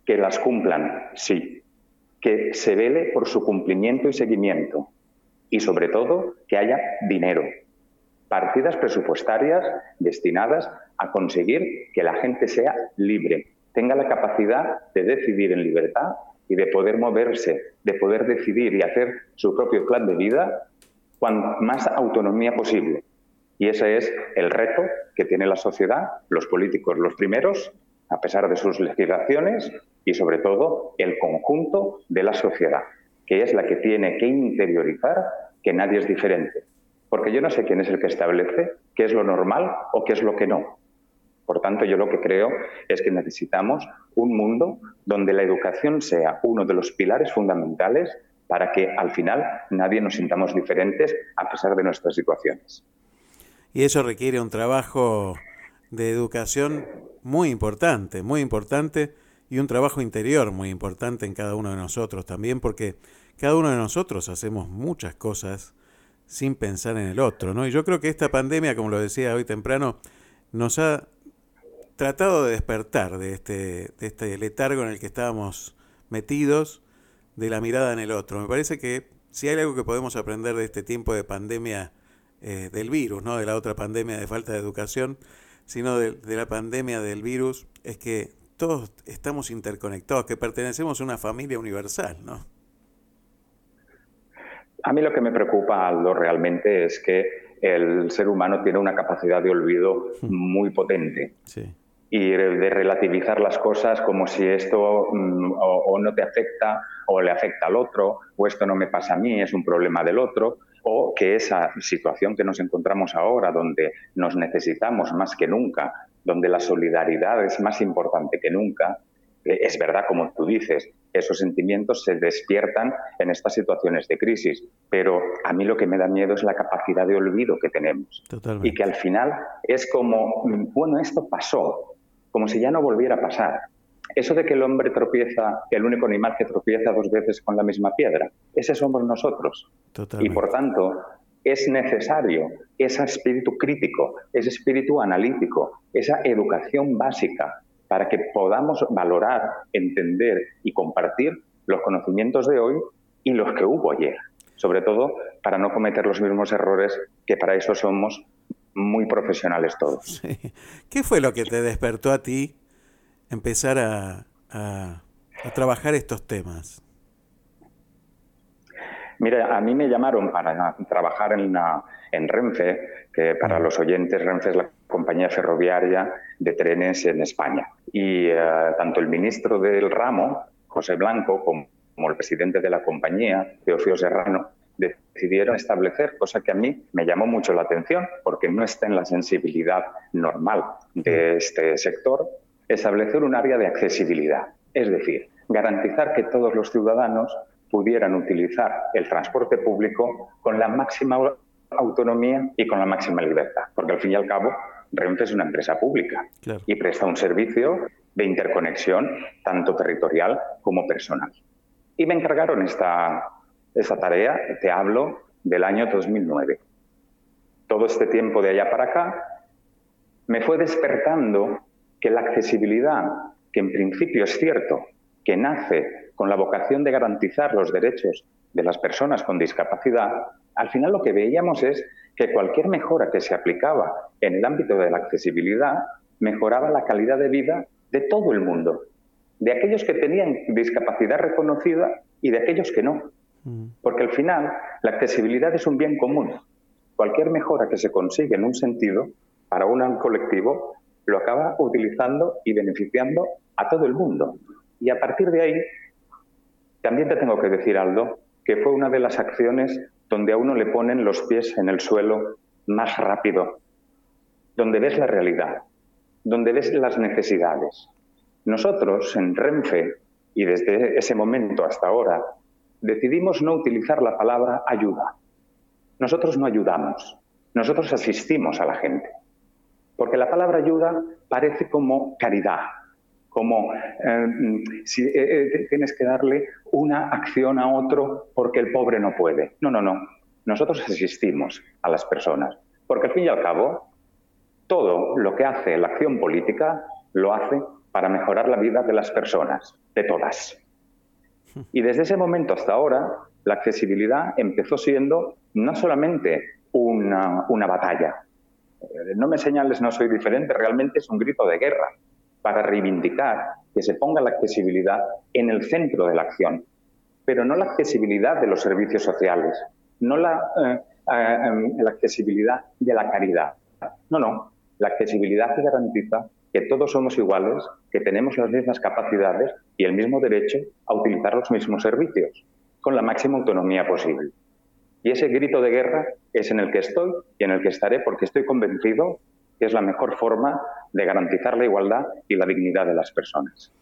que las cumplan, sí, que se vele por su cumplimiento y seguimiento y, sobre todo, que haya dinero, partidas presupuestarias destinadas a conseguir que la gente sea libre, tenga la capacidad de decidir en libertad y de poder moverse, de poder decidir y hacer su propio plan de vida con más autonomía posible. Y ese es el reto que tiene la sociedad, los políticos los primeros, a pesar de sus legislaciones, y sobre todo el conjunto de la sociedad, que es la que tiene que interiorizar que nadie es diferente. Porque yo no sé quién es el que establece qué es lo normal o qué es lo que no. Por tanto, yo lo que creo es que necesitamos un mundo donde la educación sea uno de los pilares fundamentales para que al final nadie nos sintamos diferentes a pesar de nuestras situaciones. Y eso requiere un trabajo de educación muy importante, muy importante, y un trabajo interior muy importante en cada uno de nosotros también, porque cada uno de nosotros hacemos muchas cosas sin pensar en el otro, ¿no? Y yo creo que esta pandemia, como lo decía hoy temprano, nos ha tratado de despertar de este, de este letargo en el que estábamos metidos, de la mirada en el otro. Me parece que si hay algo que podemos aprender de este tiempo de pandemia eh, del virus, no de la otra pandemia de falta de educación, sino de, de la pandemia del virus, es que todos estamos interconectados, que pertenecemos a una familia universal, ¿no? A mí lo que me preocupa, Aldo, realmente es que el ser humano tiene una capacidad de olvido muy potente. Sí. Y de relativizar las cosas como si esto mm, o, o no te afecta o le afecta al otro, o esto no me pasa a mí, es un problema del otro, o que esa situación que nos encontramos ahora, donde nos necesitamos más que nunca, donde la solidaridad es más importante que nunca, Eh, Es verdad, como tú dices, esos sentimientos se despiertan en estas situaciones de crisis, pero a mí lo que me da miedo es la capacidad de olvido que tenemos. Y que al final es como, mm, bueno, esto pasó, como si ya no volviera a pasar. Eso de que el hombre tropieza, el único animal que tropieza dos veces con la misma piedra, ese somos nosotros. Y por tanto, es necesario ese espíritu crítico, ese espíritu analítico, esa educación básica para que podamos valorar, entender y compartir los conocimientos de hoy y los que hubo ayer. Sobre todo para no cometer los mismos errores que para eso somos muy profesionales todos. (laughs) ¿Qué fue lo que te despertó a ti empezar a, a- a trabajar estos temas? Mira, a mí me llamaron para trabajar en, la- en Renfe, que para los oyentes Renfe es la compañía ferroviaria de trenes en España. Y eh, tanto el ministro del ramo, José Blanco, como, como el presidente de la compañía, Teofío Serrano, decidieron establecer, cosa que a mí me llamó mucho la atención, porque no está en la sensibilidad normal de este sector, establecer un área de accesibilidad. Es decir, garantizar que todos los ciudadanos pudieran utilizar el transporte público con la máxima autonomía y con la máxima libertad. Porque al fin y al cabo, Renfe es una empresa pública y presta un servicio de interconexión tanto territorial como personal. Y me encargaron esta, esta tarea, te hablo del año 2009. Todo este tiempo de allá para acá me fue despertando que la accesibilidad, que en principio es cierto, que nace con la vocación de garantizar los derechos de las personas con discapacidad, al final lo que veíamos es que cualquier mejora que se aplicaba en el ámbito de la accesibilidad mejoraba la calidad de vida de todo el mundo, de aquellos que tenían discapacidad reconocida y de aquellos que no. Porque al final la accesibilidad es un bien común. Cualquier mejora que se consigue en un sentido para un colectivo lo acaba utilizando y beneficiando a todo el mundo. Y a partir de ahí, también te tengo que decir, Aldo, que fue una de las acciones donde a uno le ponen los pies en el suelo más rápido, donde ves la realidad, donde ves las necesidades. Nosotros en Renfe, y desde ese momento hasta ahora, decidimos no utilizar la palabra ayuda. Nosotros no ayudamos, nosotros asistimos a la gente. Porque la palabra ayuda parece como caridad, como eh, si eh, eh, tienes que darle una acción a otro porque el pobre no puede. No, no, no. Nosotros asistimos a las personas. Porque al fin y al cabo, todo lo que hace la acción política lo hace para mejorar la vida de las personas, de todas. Y desde ese momento hasta ahora, la accesibilidad empezó siendo no solamente una batalla. Eh, No me señales, no soy diferente, realmente es un grito de guerra para reivindicar que se ponga la accesibilidad en el centro de la acción, pero no la accesibilidad de los servicios sociales, no la, eh, eh, la accesibilidad de la caridad, no, no, la accesibilidad que garantiza que todos somos iguales, que tenemos las mismas capacidades y el mismo derecho a utilizar los mismos servicios, con la máxima autonomía posible. Y ese grito de guerra es en el que estoy y en el que estaré porque estoy convencido que es la mejor forma de garantizar la igualdad y la dignidad de las personas.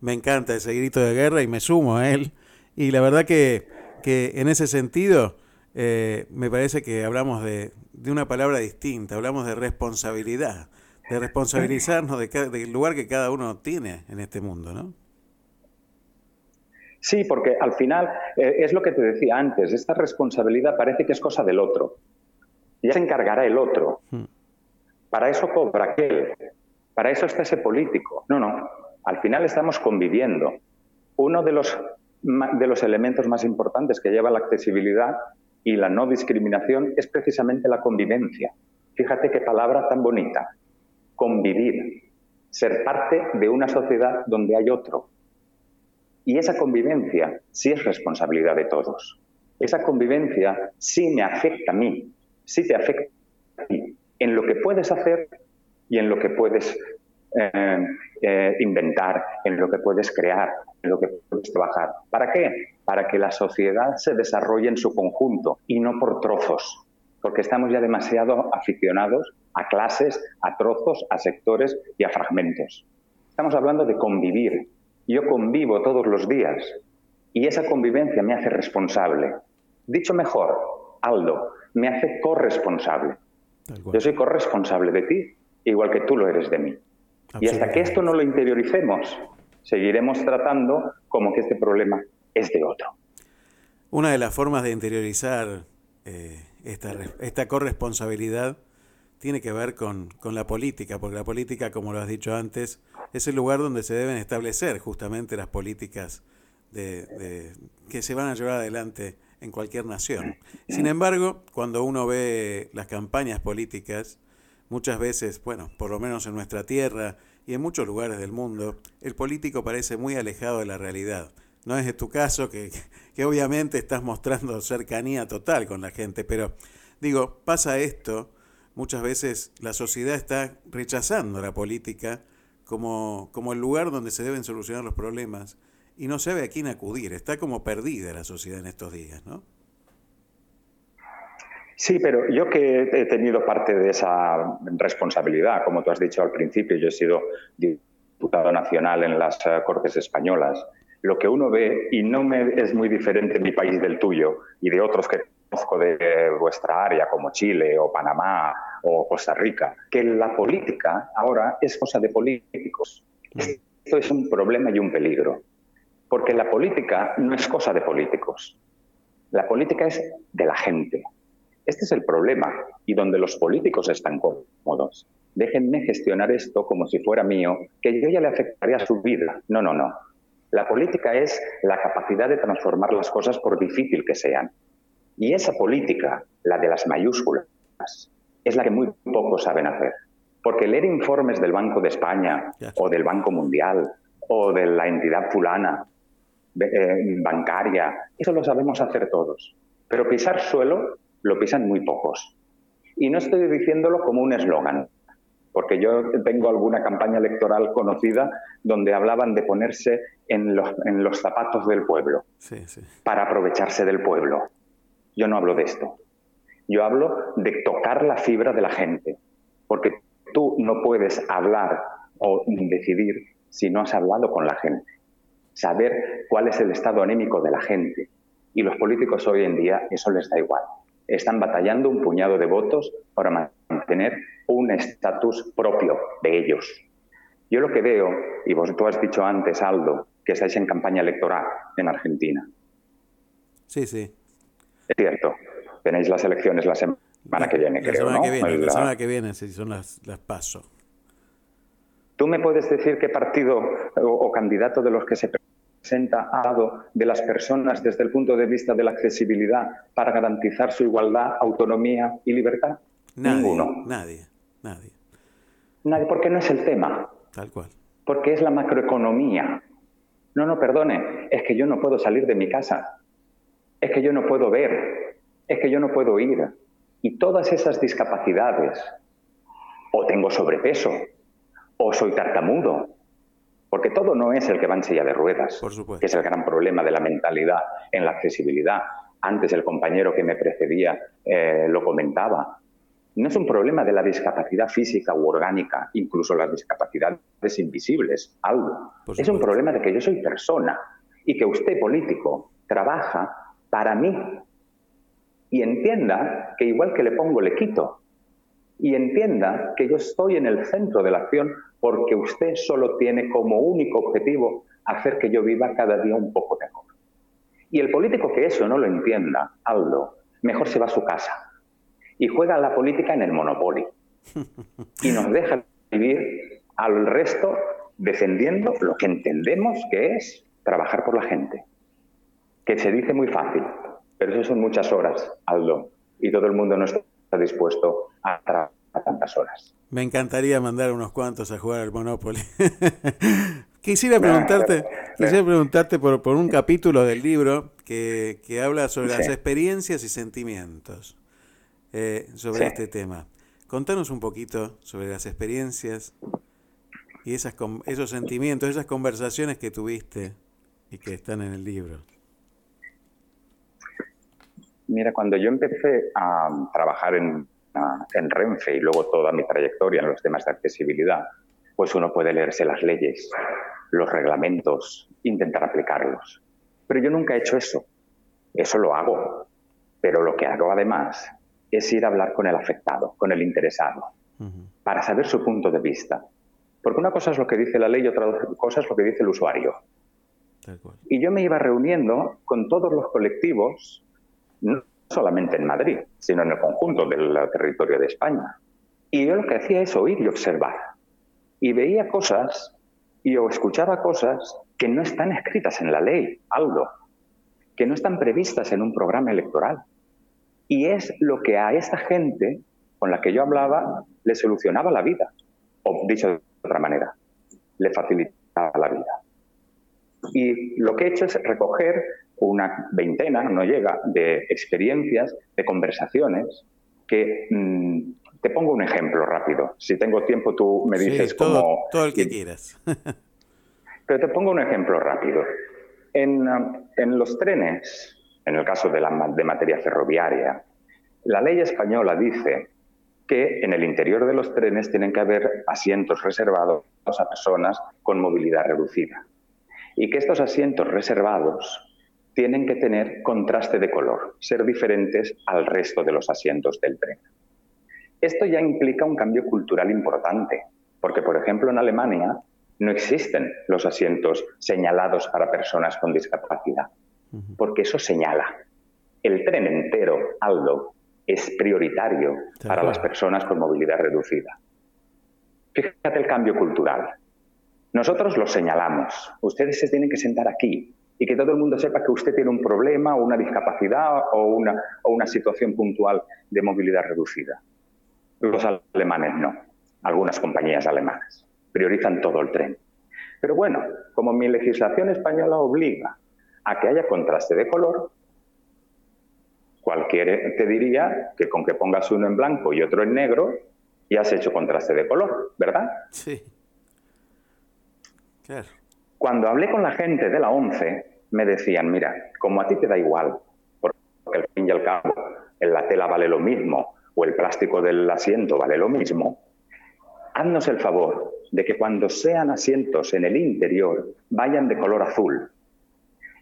Me encanta ese grito de guerra y me sumo a él. Y la verdad que, que en ese sentido eh, me parece que hablamos de, de una palabra distinta, hablamos de responsabilidad, de responsabilizarnos de ca- del lugar que cada uno tiene en este mundo, ¿no? Sí, porque al final eh, es lo que te decía antes, esta responsabilidad parece que es cosa del otro. Ya se encargará el otro. Para eso cobra aquel. Para eso está ese político. No, no. Al final estamos conviviendo. Uno de los, de los elementos más importantes que lleva la accesibilidad y la no discriminación es precisamente la convivencia. Fíjate qué palabra tan bonita. Convivir. Ser parte de una sociedad donde hay otro. Y esa convivencia sí es responsabilidad de todos. Esa convivencia sí me afecta a mí, sí te afecta a ti, en lo que puedes hacer y en lo que puedes eh, eh, inventar, en lo que puedes crear, en lo que puedes trabajar. ¿Para qué? Para que la sociedad se desarrolle en su conjunto y no por trozos, porque estamos ya demasiado aficionados a clases, a trozos, a sectores y a fragmentos. Estamos hablando de convivir, Yo convivo todos los días y esa convivencia me hace responsable. Dicho mejor, Aldo, me hace corresponsable. Yo soy corresponsable de ti, igual que tú lo eres de mí. Y hasta que esto no lo interioricemos, seguiremos tratando como que este problema es de otro. Una de las formas de interiorizar eh, esta, esta corresponsabilidad tiene que ver con, con la política, porque la política, como lo has dicho antes, es el lugar donde se deben establecer justamente las políticas que se van a llevar adelante en cualquier nación. Sin embargo, cuando uno ve las campañas políticas, muchas veces, bueno, por lo menos en nuestra tierra y en muchos lugares del mundo, el político parece muy alejado de la realidad. No es tu caso, que, que obviamente estás mostrando cercanía total con la gente, pero digo, pasa esto, muchas veces la sociedad está rechazando la política como, como el lugar donde se deben solucionar los problemas y no sabe a quién acudir, está como perdida la sociedad en estos días, ¿no? Sí, pero yo que he tenido parte de esa responsabilidad, como tú has dicho al principio, yo he sido diputado nacional en las eh, Cortes Españolas. Lo que uno ve, y no me es muy diferente mi país del tuyo y de otros que conozco de eh, vuestra área, como Chile o Panamá o Costa Rica, que la política ahora es cosa de políticos. Esto es un problema y un peligro, porque la política no es cosa de políticos. La política es de la gente. Este es el problema y donde los políticos están cómodos. Déjenme gestionar esto como si fuera mío, que yo ya le afectaría a su vida. No, no, no. La política es la capacidad de transformar las cosas por difícil que sean. Y esa política, la de las mayúsculas, es la que muy pocos saben hacer. Porque leer informes del Banco de España o del Banco Mundial o de la entidad fulana eh, bancaria, eso lo sabemos hacer todos. Pero pisar suelo lo pisan muy pocos. Y no estoy diciéndolo como un eslogan, porque yo tengo alguna campaña electoral conocida donde hablaban de ponerse en los, en los zapatos del pueblo Sí, sí. para aprovecharse del pueblo. Yo no hablo de esto. Yo hablo de tocar la fibra de la gente, porque tú no puedes hablar o decidir si no has hablado con la gente. Saber cuál es el estado anímico de la gente. Y los políticos hoy en día eso les da igual. Están batallando un puñado de votos para mantener un estatus propio de ellos. Yo lo que veo, y vos tú has dicho antes, Aldo, que estáis en campaña electoral en Argentina. Sí, sí. Es cierto. Tenéis las elecciones la semana que viene, La creo, semana ¿no? que viene, la La- semana que viene, sí, son las, las paso. ¿Tú me puedes decir qué partido o, o candidato de los que se presenta ha dado de las personas desde el punto de vista de la accesibilidad para garantizar su igualdad, autonomía y libertad? Nadie, Ninguno. nadie, nadie, Nadie, porque no es el tema, tal cual. porque es la macroeconomía. No, no, perdone, es que yo no puedo salir de mi casa, es que yo no puedo ver, es que yo no puedo ir. Y todas esas discapacidades, o tengo sobrepeso, o soy tartamudo, porque todo no es el que va en silla de ruedas, que es el gran problema de la mentalidad en la accesibilidad. Antes el compañero que me precedía eh, lo comentaba. No es un problema de la discapacidad física u orgánica, incluso las discapacidades invisibles, algo. Es un problema de que yo soy persona y que usted, político, trabaja para mí. Y entienda que igual que le pongo, le quito. Y entienda que yo estoy en el centro de la acción porque usted solo tiene como único objetivo hacer que yo viva cada día un poco mejor. Y el político que eso no lo entienda, Aldo, mejor se va a su casa y juega la política en el monopolio y nos deja vivir al resto defendiendo lo que entendemos que es trabajar por la gente. Que se dice muy fácil, pero eso son muchas horas, Aldo, y todo el mundo no está dispuesto a trabajar tantas horas. Me encantaría mandar unos cuantos a jugar al Monopoly. (laughs) quisiera preguntarte, quisiera preguntarte por, por un capítulo del libro que, que habla sobre las experiencias y sentimientos eh, sobre Sí. este tema. Contanos un poquito sobre las experiencias y esas, esos sentimientos, esas conversaciones que tuviste y que están en el libro. Mira, cuando yo empecé a trabajar en, en Renfe y luego toda mi trayectoria en los temas de accesibilidad, pues uno puede leerse las leyes, los reglamentos, intentar aplicarlos. Pero yo nunca he hecho eso. Eso lo hago. Pero lo que hago además es ir a hablar con el afectado, con el interesado, para saber su punto de vista. Porque una cosa es lo que dice la ley y otra cosa es lo que dice el usuario. Y yo me iba reuniendo con todos los colectivos, no solamente en Madrid, sino en el conjunto del territorio de España. Y yo lo que hacía es oír y observar. Y veía cosas y o escuchaba cosas que no están escritas en la ley, Aldo, que no están previstas en un programa electoral. Y es lo que a esta gente con la que yo hablaba le solucionaba la vida, o dicho de otra manera, le facilitaba la vida. Y lo que he hecho es recoger una veintena, no llega, de experiencias, de conversaciones, que mm, te pongo un ejemplo rápido. Si tengo tiempo, tú me dices Sí, todo, cómo- todo el que quieras. (laughs) Pero te pongo un ejemplo rápido. En, um, en los trenes, en el caso de, la, de materia ferroviaria, la ley española dice que en el interior de los trenes tienen que haber asientos reservados a personas con movilidad reducida. Y que estos asientos reservados tienen que tener contraste de color, ser diferentes al resto de los asientos del tren. Esto ya implica un cambio cultural importante, porque, por ejemplo, en Alemania no existen los asientos señalados para personas con discapacidad, porque eso señala. El tren entero, Aldo, es prioritario para las personas con movilidad reducida. Fíjate el cambio cultural. Nosotros lo señalamos. Ustedes se tienen que sentar aquí y que todo el mundo sepa que usted tiene un problema o una discapacidad o una, o una situación puntual de movilidad reducida. Los alemanes no. Algunas compañías alemanas priorizan todo el tren. Pero bueno, como mi legislación española obliga a que haya contraste de color, cualquiera te diría que con que pongas uno en blanco y otro en negro, ya has hecho contraste de color, ¿verdad? Sí. Claro. Cuando hablé con la gente de la ONCE, me decían, mira, como a ti te da igual, porque al fin y al cabo en la tela vale lo mismo o el plástico del asiento vale lo mismo, haznos el favor de que cuando sean asientos en el interior vayan de color azul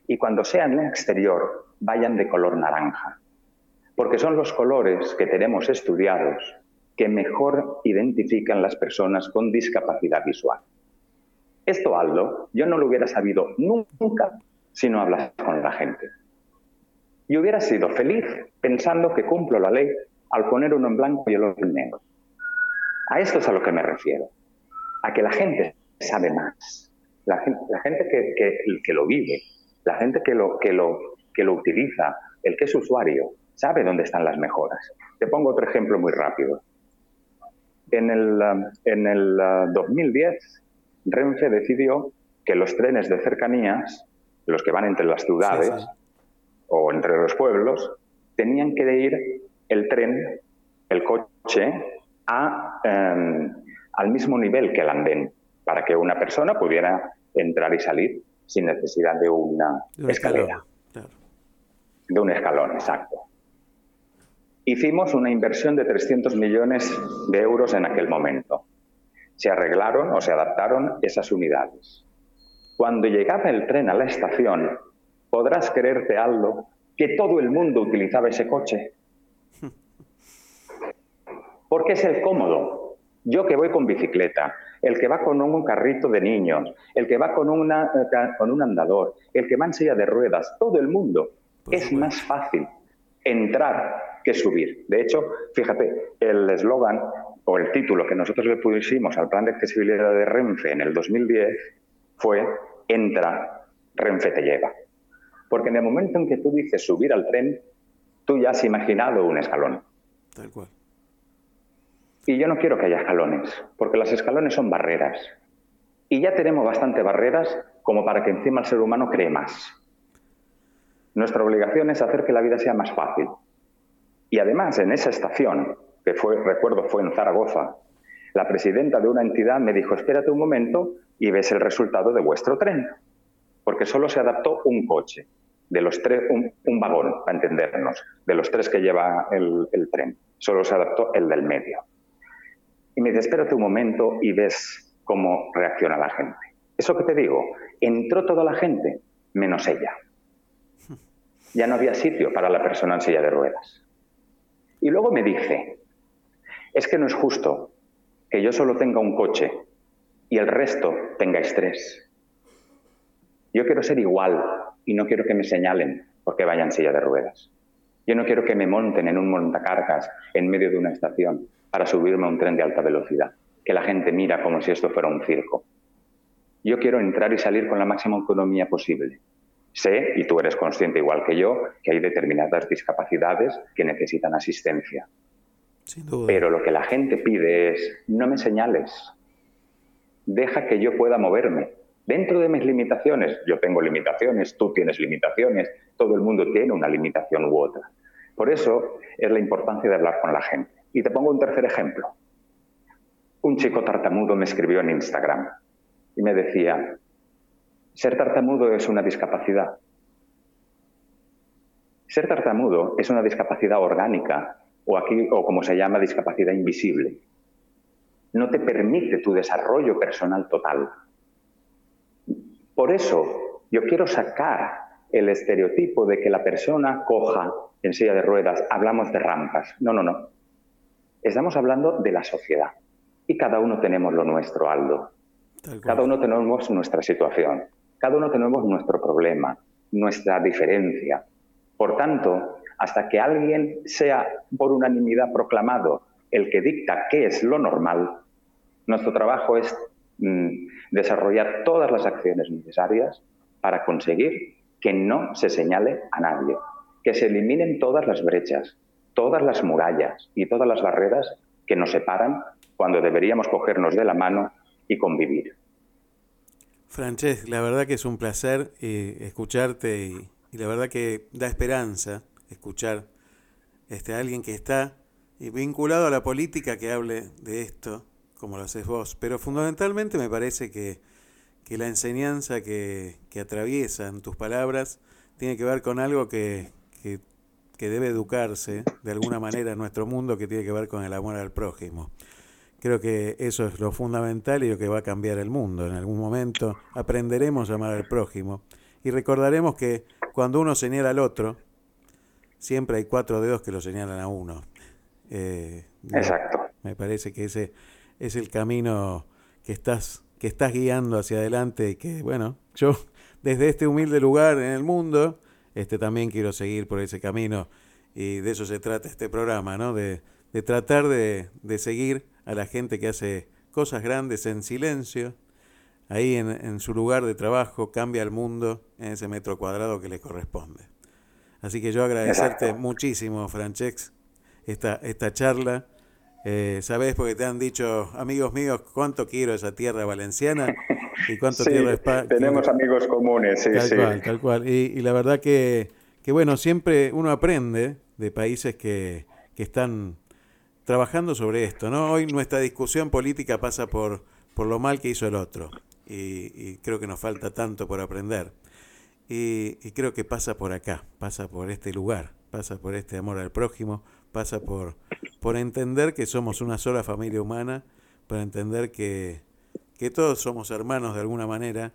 y cuando sean en el exterior vayan de color naranja, porque son los colores que tenemos estudiados que mejor identifican las personas con discapacidad visual. Esto, Aldo, yo no lo hubiera sabido nunca si no hablas con la gente. Y hubiera sido feliz pensando que cumplo la ley al poner uno en blanco y el otro en negro. A esto es a lo que me refiero. A que la gente sabe más. La gente, la gente que, que- lo vive, la gente que lo, que, lo, que lo utiliza, el que es usuario, sabe dónde están las mejoras. Te pongo otro ejemplo muy rápido. En el, um, en el uh, 2010, Renfe decidió que los trenes de cercanías, los que van entre las ciudades o entre los pueblos, tenían que ir el tren, el coche, a, em, al mismo nivel que el andén, para que una persona pudiera entrar y salir sin necesidad de una De escalera, de un escalón, exacto. Hicimos una inversión de 300 millones de euros en aquel momento. Se arreglaron o se adaptaron esas unidades. Cuando llegaba el tren a la estación, podrás creerte, Aldo, que todo el mundo utilizaba ese coche. (laughs) Porque es el cómodo. Yo que voy con bicicleta, el que va con un carrito de niños, el que va con, una, eh, con un andador, el que va en silla de ruedas, todo el mundo. Es más fácil entrar que subir. De hecho, fíjate, el eslogan o el título que nosotros le pusimos al plan de accesibilidad de Renfe en el 2010 fue Entra, Renfe te lleva. Porque en el momento en que tú dices subir al tren, tú ya has imaginado un escalón. Tal cual. Y yo no quiero que haya escalones, porque las escalones son barreras. Y ya tenemos bastante barreras como para que encima el ser humano cree más. Nuestra obligación es hacer que la vida sea más fácil. Y además, en esa estación, que fue, recuerdo fue en Zaragoza, la presidenta de una entidad me dijo, espérate un momento y ves el resultado de vuestro tren. Porque solo se adaptó un coche, de los tres, un, vagón, para entendernos, de los tres que lleva el tren. Solo se adaptó el del medio. Y me dice, espérate un momento y ves cómo reacciona la gente. Eso que te digo, entró toda la gente, menos ella. Ya no había sitio para la persona en silla de ruedas. Y luego me dice, es que no es justo que yo solo tenga un coche y el resto tenga estrés. Yo quiero ser igual y no quiero que me señalen porque vaya en silla de ruedas. Yo no quiero que me monten en un montacargas en medio de una estación para subirme a un tren de alta velocidad, que la gente mira como si esto fuera un circo. Yo quiero entrar y salir con la máxima autonomía posible. Sé, y tú eres consciente igual que yo, que hay determinadas discapacidades que necesitan asistencia. Pero lo que la gente pide es, no me señales, deja que yo pueda moverme. Dentro de mis limitaciones, yo tengo limitaciones, tú tienes limitaciones, todo el mundo tiene una limitación u otra. Por eso es la importancia de hablar con la gente. Y te pongo un tercer ejemplo. Un chico tartamudo me escribió en Instagram y me decía, ser tartamudo es una discapacidad. Ser tartamudo es una discapacidad orgánica o aquí o como se llama discapacidad invisible. No te permite tu desarrollo personal total. Por eso yo quiero sacar el estereotipo de que la persona coja en silla de ruedas, hablamos de rampas. No, no, no. Estamos hablando de la sociedad. Y cada uno tenemos lo nuestro, Aldo. Cada uno tenemos nuestra situación. Cada uno tenemos nuestro problema, nuestra diferencia. Por tanto, hasta que alguien sea por unanimidad proclamado el que dicta qué es lo normal, nuestro trabajo es mm, desarrollar todas las acciones necesarias para conseguir que no se señale a nadie, que se eliminen todas las brechas, todas las murallas y todas las barreras que nos separan cuando deberíamos cogernos de la mano y convivir. Francesc, la verdad que es un placer eh, escucharte y, la verdad que da esperanza escuchar este, a alguien que está vinculado a la política que hable de esto, como lo haces vos. Pero fundamentalmente me parece que, que la enseñanza que, que atraviesan tus palabras tiene que ver con algo que, que, que debe educarse de alguna manera en nuestro mundo, que tiene que ver con el amor al prójimo. Creo que eso es lo fundamental y lo que va a cambiar el mundo. En algún momento aprenderemos a amar al prójimo y recordaremos que cuando uno señala al otro, siempre hay cuatro dedos que lo señalan a uno. Eh, Exacto. Me parece que ese es el camino que estás, que estás guiando hacia adelante y que, bueno, yo (laughs) desde este humilde lugar en el mundo, este también quiero seguir por ese camino y de eso se trata este programa, ¿no? De, de tratar de, de seguir a la gente que hace cosas grandes en silencio, ahí en, en, su lugar de trabajo, cambia el mundo en ese metro cuadrado que le corresponde. Así que yo agradecerte Exacto. muchísimo, Francesc, esta, esta charla. Eh, Sabes, porque te han dicho, amigos míos, cuánto quiero esa tierra valenciana y (laughs) cuánto sí, tierra España. Tenemos amigos comunes, sí, tal sí. Cual, tal cual. Y, y la verdad que, que, bueno, siempre uno aprende de países que, que están trabajando sobre esto, ¿no? Hoy nuestra discusión política pasa por, por lo mal que hizo el otro y, y creo que nos falta tanto por aprender. Y, creo que pasa por acá, pasa por este lugar, pasa por este amor al prójimo, pasa por, por entender que somos una sola familia humana, por entender que, que todos somos hermanos de alguna manera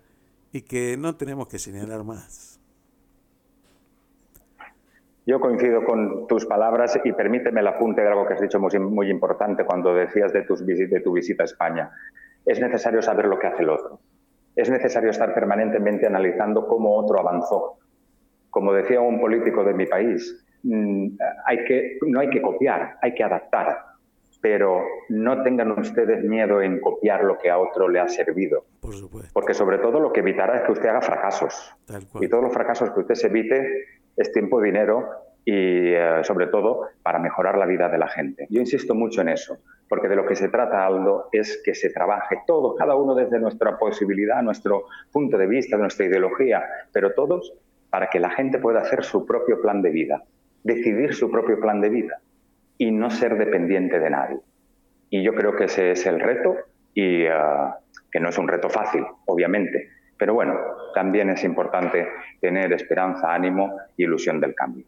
y que no tenemos que señalar más. Yo coincido con tus palabras y permíteme el apunte de algo que has dicho muy, muy importante cuando decías de, tus, de tu visita a España. Es necesario saber lo que hace el otro. Es necesario estar permanentemente analizando cómo otro avanzó. Como decía un político de mi país, mm, hay que, no hay que copiar, hay que adaptar. Pero no tengan ustedes miedo en copiar lo que a otro le ha servido. Por supuesto. Porque sobre todo lo que evitará es que usted haga fracasos. Y todos los fracasos que usted se evite es tiempo, dinero y eh, sobre todo para mejorar la vida de la gente. Yo insisto mucho en eso, porque de lo que se trata, Aldo, es que se trabaje todo, cada uno desde nuestra posibilidad, nuestro punto de vista, nuestra ideología, pero todos para que la gente pueda hacer su propio plan de vida, decidir su propio plan de vida y no ser dependiente de nadie. Y yo creo que ese es el reto y uh, que no es un reto fácil, obviamente, pero bueno, también es importante tener esperanza, ánimo y ilusión del cambio.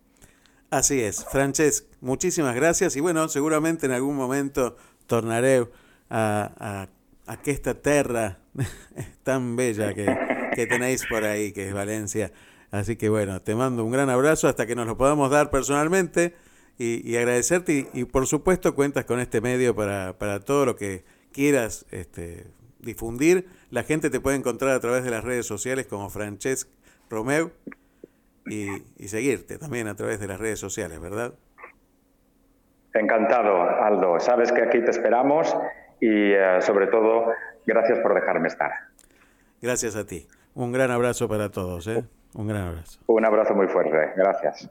Así es, Francesc, muchísimas gracias y bueno, seguramente en algún momento tornaré a, a, aquesta terra (laughs) tan bella que, que tenéis por ahí, que es Valencia. Así que bueno, te mando un gran abrazo hasta que nos lo podamos dar personalmente y, y agradecerte y, y por supuesto cuentas con este medio para, para todo lo que quieras este, difundir. La gente te puede encontrar a través de las redes sociales como Francesc Romeu y, y seguirte también a través de las redes sociales, ¿verdad? Encantado, Aldo. Sabes que aquí te esperamos y eh, sobre todo, gracias por dejarme estar. Gracias a ti. Un gran abrazo para todos, ¿eh? Un gran abrazo. Un abrazo muy fuerte. Gracias.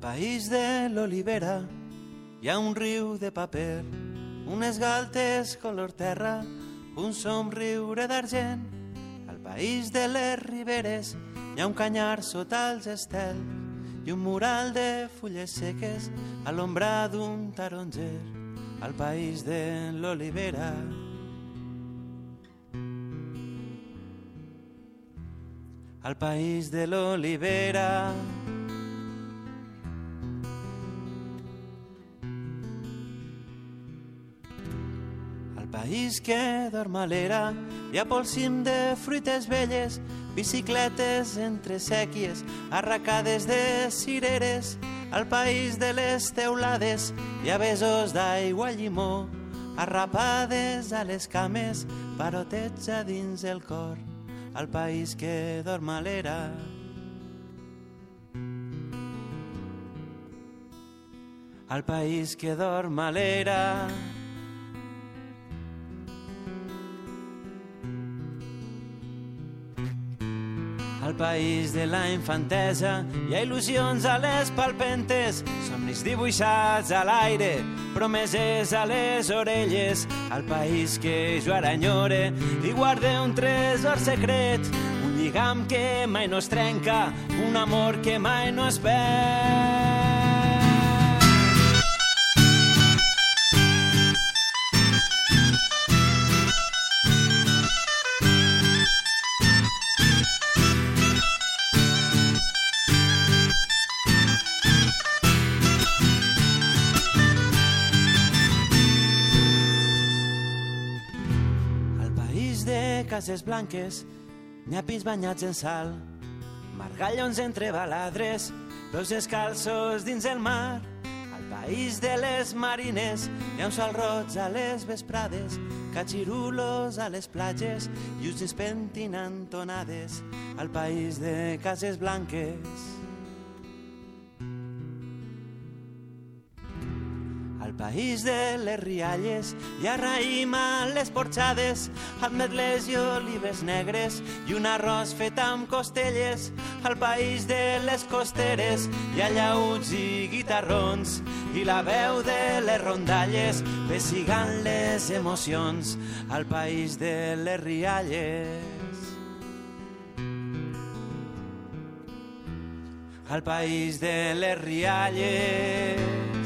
País de l'olivera hi ha un riu de paper, unes galtes color terra, un somriure d'argent. Al país de les riberes hi ha un canyar sota els estels i un mural de fulles seques a l'ombra d'un taronger. Al país de l'olivera al país de l'olivera. País que dorm a l'era hi ha pel cim de fruites velles, bicicletes entre sèquies, arracades de cireres. Al país de les teulades hi ha besos d'aigua llimó, arrapades a les cames, parotets a dins el cor al país que dorm a l'era. Al país que dorm a l'era. País de la infantesa hi ha il·lusions a les palpentes, somnis dibuixats a l'aire, promeses a les orelles, al país que jo ara enyore i guarde un tresor secret, un lligam que mai no es trenca, un amor que mai no es perd. Cases blanques pins banyats en sal, margallons entre baladres, peus descalços dins el mar. Al país de les marines hi ha un sol roig a les vesprades, catxirulos a les platges i uns pentinant tonades. Al país de cases blanques Al país de les rialles hi ha raïm a les porxades, ametles i olives negres i un arròs fet amb costelles. Al país de les costeres hi ha llauts i guitarrons i la veu de les rondalles pessigant les emocions. Al país de les rialles al país de les rialles.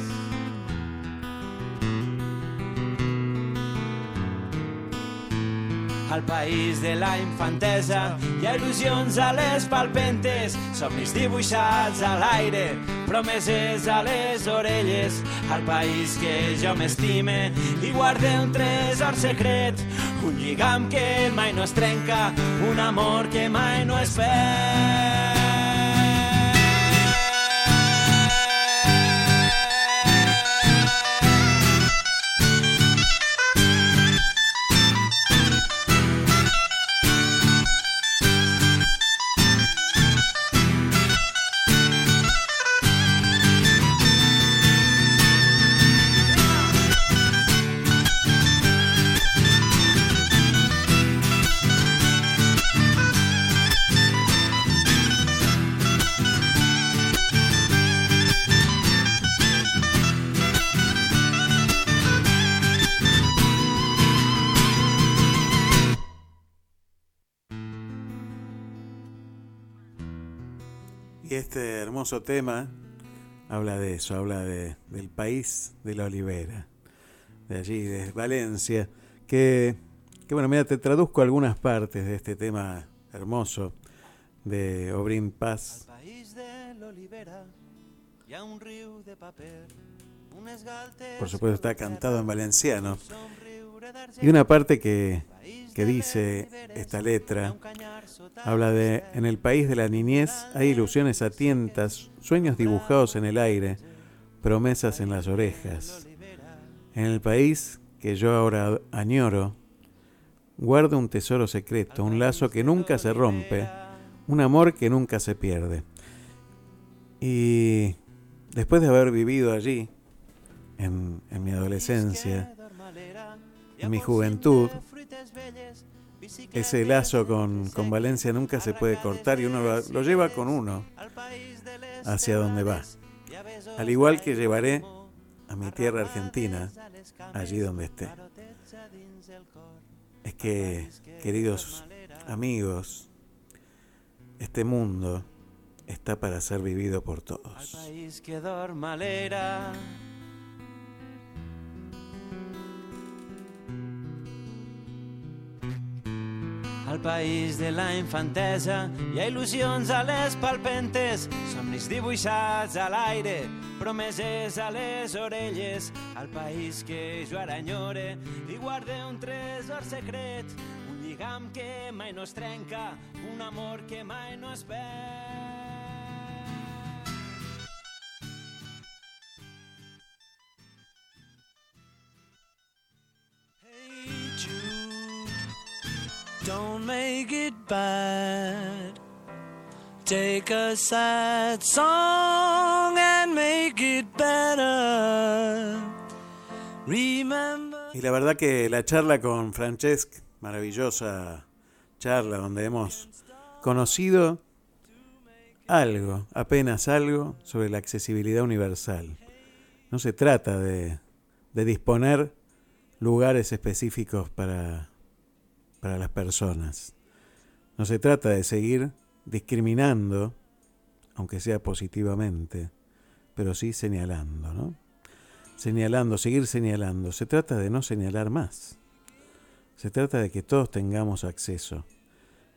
Al país de la infantesa hi ha il·lusions a les palpentes, somnis dibuixats a l'aire, promeses a les orelles. Al país que jo m'estime i guarde un tresor secret, un lligam que mai no es trenca, un amor que mai no es perd. Este hermoso tema habla de eso, habla de, del país de la olivera. de allí, de Valencia, que, que bueno, mira, te traduzco algunas partes de este tema hermoso de Obrin Paz. Por supuesto está cantado en valenciano. Y una parte que, que dice esta letra habla de en el país de la niñez hay ilusiones a tientas, sueños dibujados en el aire, promesas en las orejas. En el país que yo ahora añoro, guardo un tesoro secreto, un lazo que nunca se rompe, un amor que nunca se pierde. Y después de haber vivido allí, en, en mi adolescencia, en mi juventud, ese lazo con, con Valencia nunca se puede cortar y uno lo, lo lleva con uno hacia donde va. Al igual que llevaré a mi tierra argentina allí donde esté. Es que, queridos amigos, este mundo está para ser vivido por todos. Al país de la infantesa hi ha il·lusions a les palpentes, somnis dibuixats a l'aire, promeses a les orelles. Al país que jo ara enyore i guarde un tresor secret, un lligam que mai no es trenca, un amor que mai no es perd. Don't make it bad. Take a sad song and make it better. Remember. Y la verdad que la charla con Francesc, maravillosa charla donde hemos conocido algo, apenas algo, sobre la accesibilidad universal. No se trata de, de disponer lugares específicos para, para las personas. No se trata de seguir discriminando, aunque sea positivamente, pero sí señalando, ¿no? Señalando, seguir señalando. Se trata de no señalar más. Se trata de que todos tengamos acceso.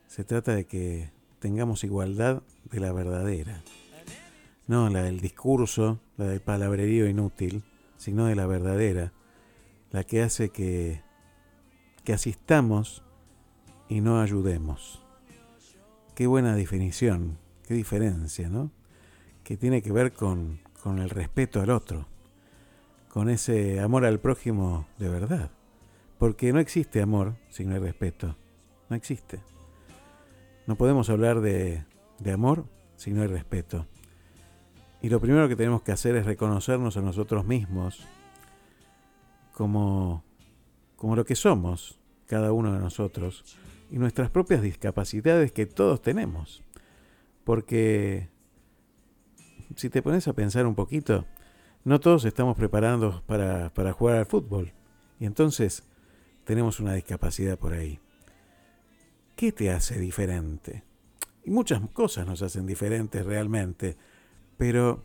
Se trata de que tengamos igualdad de la verdadera. No la del discurso, la del palabrerío inútil, sino de la verdadera, la que hace que, que asistamos y no ayudemos. Qué buena definición, qué diferencia, ¿no? Que tiene que ver con, con el respeto al otro, con ese amor al prójimo de verdad. Porque no existe amor si no hay respeto. No existe. No podemos hablar de, de amor si no hay respeto. Y lo primero que tenemos que hacer es reconocernos a nosotros mismos como, como lo que somos, cada uno de nosotros, y nuestras propias discapacidades que todos tenemos. Porque si te pones a pensar un poquito, no todos estamos preparados para, para jugar al fútbol. Y entonces tenemos una discapacidad por ahí. ¿Qué te hace diferente? Y muchas cosas nos hacen diferentes realmente, pero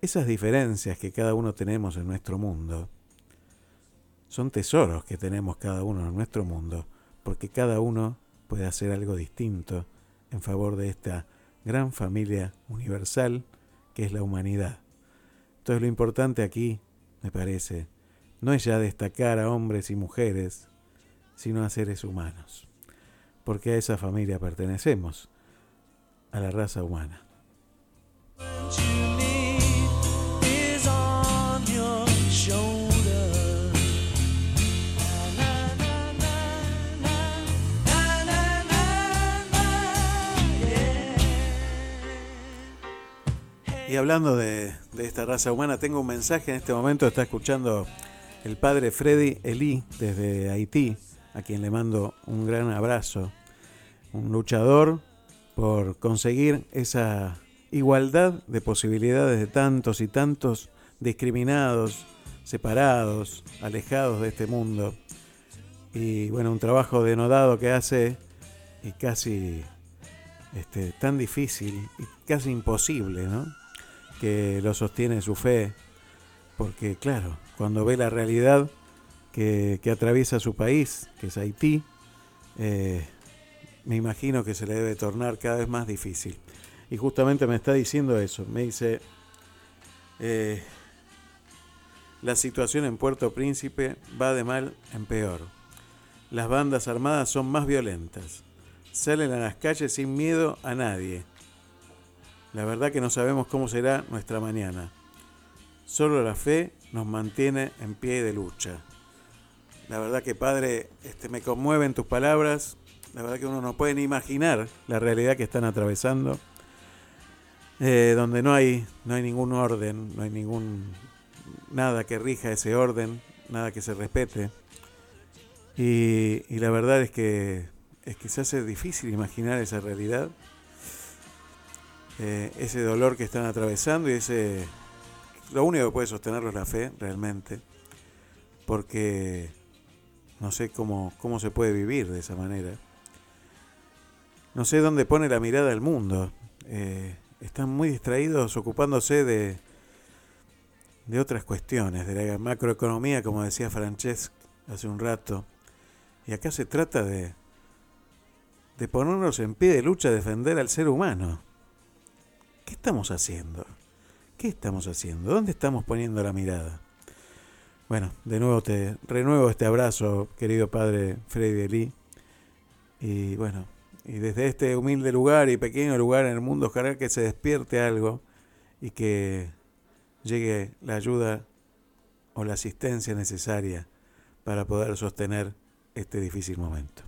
esas diferencias que cada uno tenemos en nuestro mundo son tesoros que tenemos cada uno en nuestro mundo, porque cada uno puede hacer algo distinto en favor de esta gran familia universal que es la humanidad. Entonces lo importante aquí, me parece, no es ya destacar a hombres y mujeres, sino a seres humanos, porque a esa familia pertenecemos, a la raza humana. Y hablando de, esta raza humana, tengo un mensaje en este momento, está escuchando el padre Freddy Elí desde Haití, a quien le mando un gran abrazo, un luchador por conseguir esa igualdad de posibilidades de tantos y tantos discriminados, separados, alejados de este mundo. Y bueno, un trabajo denodado que hace y casi este, tan difícil y casi imposible, ¿no? Que lo sostiene su fe, porque claro, cuando ve la realidad que, atraviesa su país, que es Haití, eh, me imagino que se le debe tornar cada vez más difícil. Y justamente me está diciendo eso, me dice, eh, la situación en Puerto Príncipe va de mal en peor. Las bandas armadas son más violentas. Salen a las calles sin miedo a nadie. La verdad que no sabemos cómo será nuestra mañana. Solo la fe nos mantiene en pie de lucha. La verdad que padre, este, me conmueven tus palabras. La verdad que uno no puede ni imaginar la realidad que están atravesando. Eh, donde no hay, no hay ningún orden, no hay ningún nada que rija ese orden, nada que se respete. Y, la verdad es que es que se hace difícil imaginar esa realidad, eh, ese dolor que están atravesando y ese lo único que puede sostenerlo es la fe realmente, porque no sé cómo, cómo se puede vivir de esa manera. No sé dónde pone la mirada el mundo. Eh, están muy distraídos ocupándose de, de otras cuestiones, de la macroeconomía, como decía Francesc hace un rato. Y acá se trata de, de ponernos en pie de lucha defender al ser humano. ¿Qué estamos haciendo? ¿Qué estamos haciendo? ¿Dónde estamos poniendo la mirada? Bueno, de nuevo te renuevo este abrazo, querido padre Freddy Lee. Y bueno, y desde este humilde lugar y pequeño lugar en el mundo, ojalá que se despierte algo y que llegue la ayuda o la asistencia necesaria para poder sostener este difícil momento.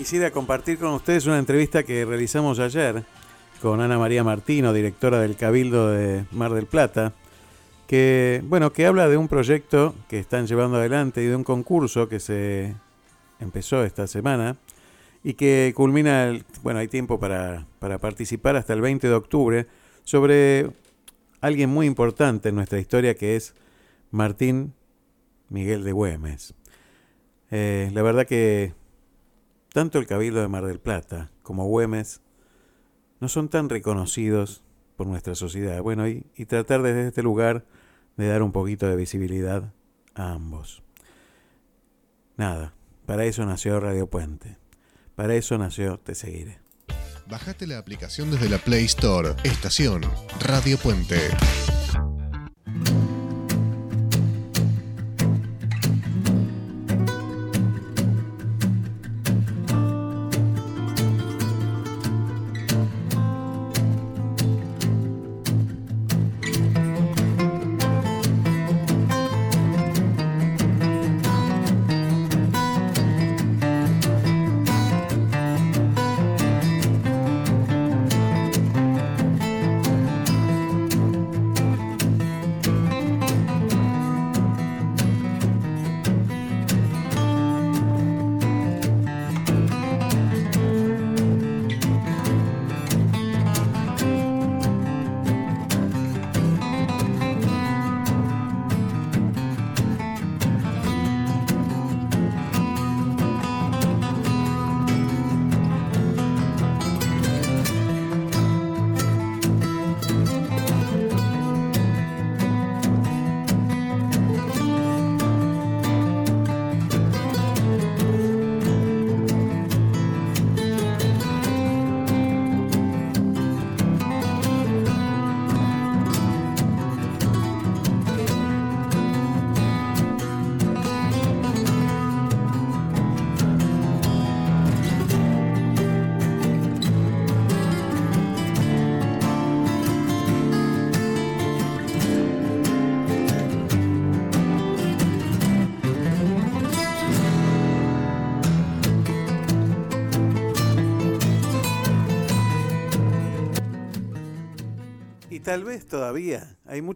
Quisiera compartir con ustedes una entrevista que realizamos ayer con Ana María Martino, directora del Cabildo de Mar del Plata, que bueno, que habla de un proyecto que están llevando adelante y de un concurso que se empezó esta semana y que culmina, el- bueno, hay tiempo para, para participar hasta el 20 de octubre sobre alguien muy importante en nuestra historia que es Martín Miguel de Güemes. Eh, la verdad que tanto el Cabildo de Mar del Plata como Güemes no son tan reconocidos por nuestra sociedad. Bueno, y, y tratar desde este lugar de dar un poquito de visibilidad a ambos. Nada, para eso nació Radio Puente. Para eso nació Te Seguiré. Bajate la aplicación desde la Play Store. Estación Radio Puente.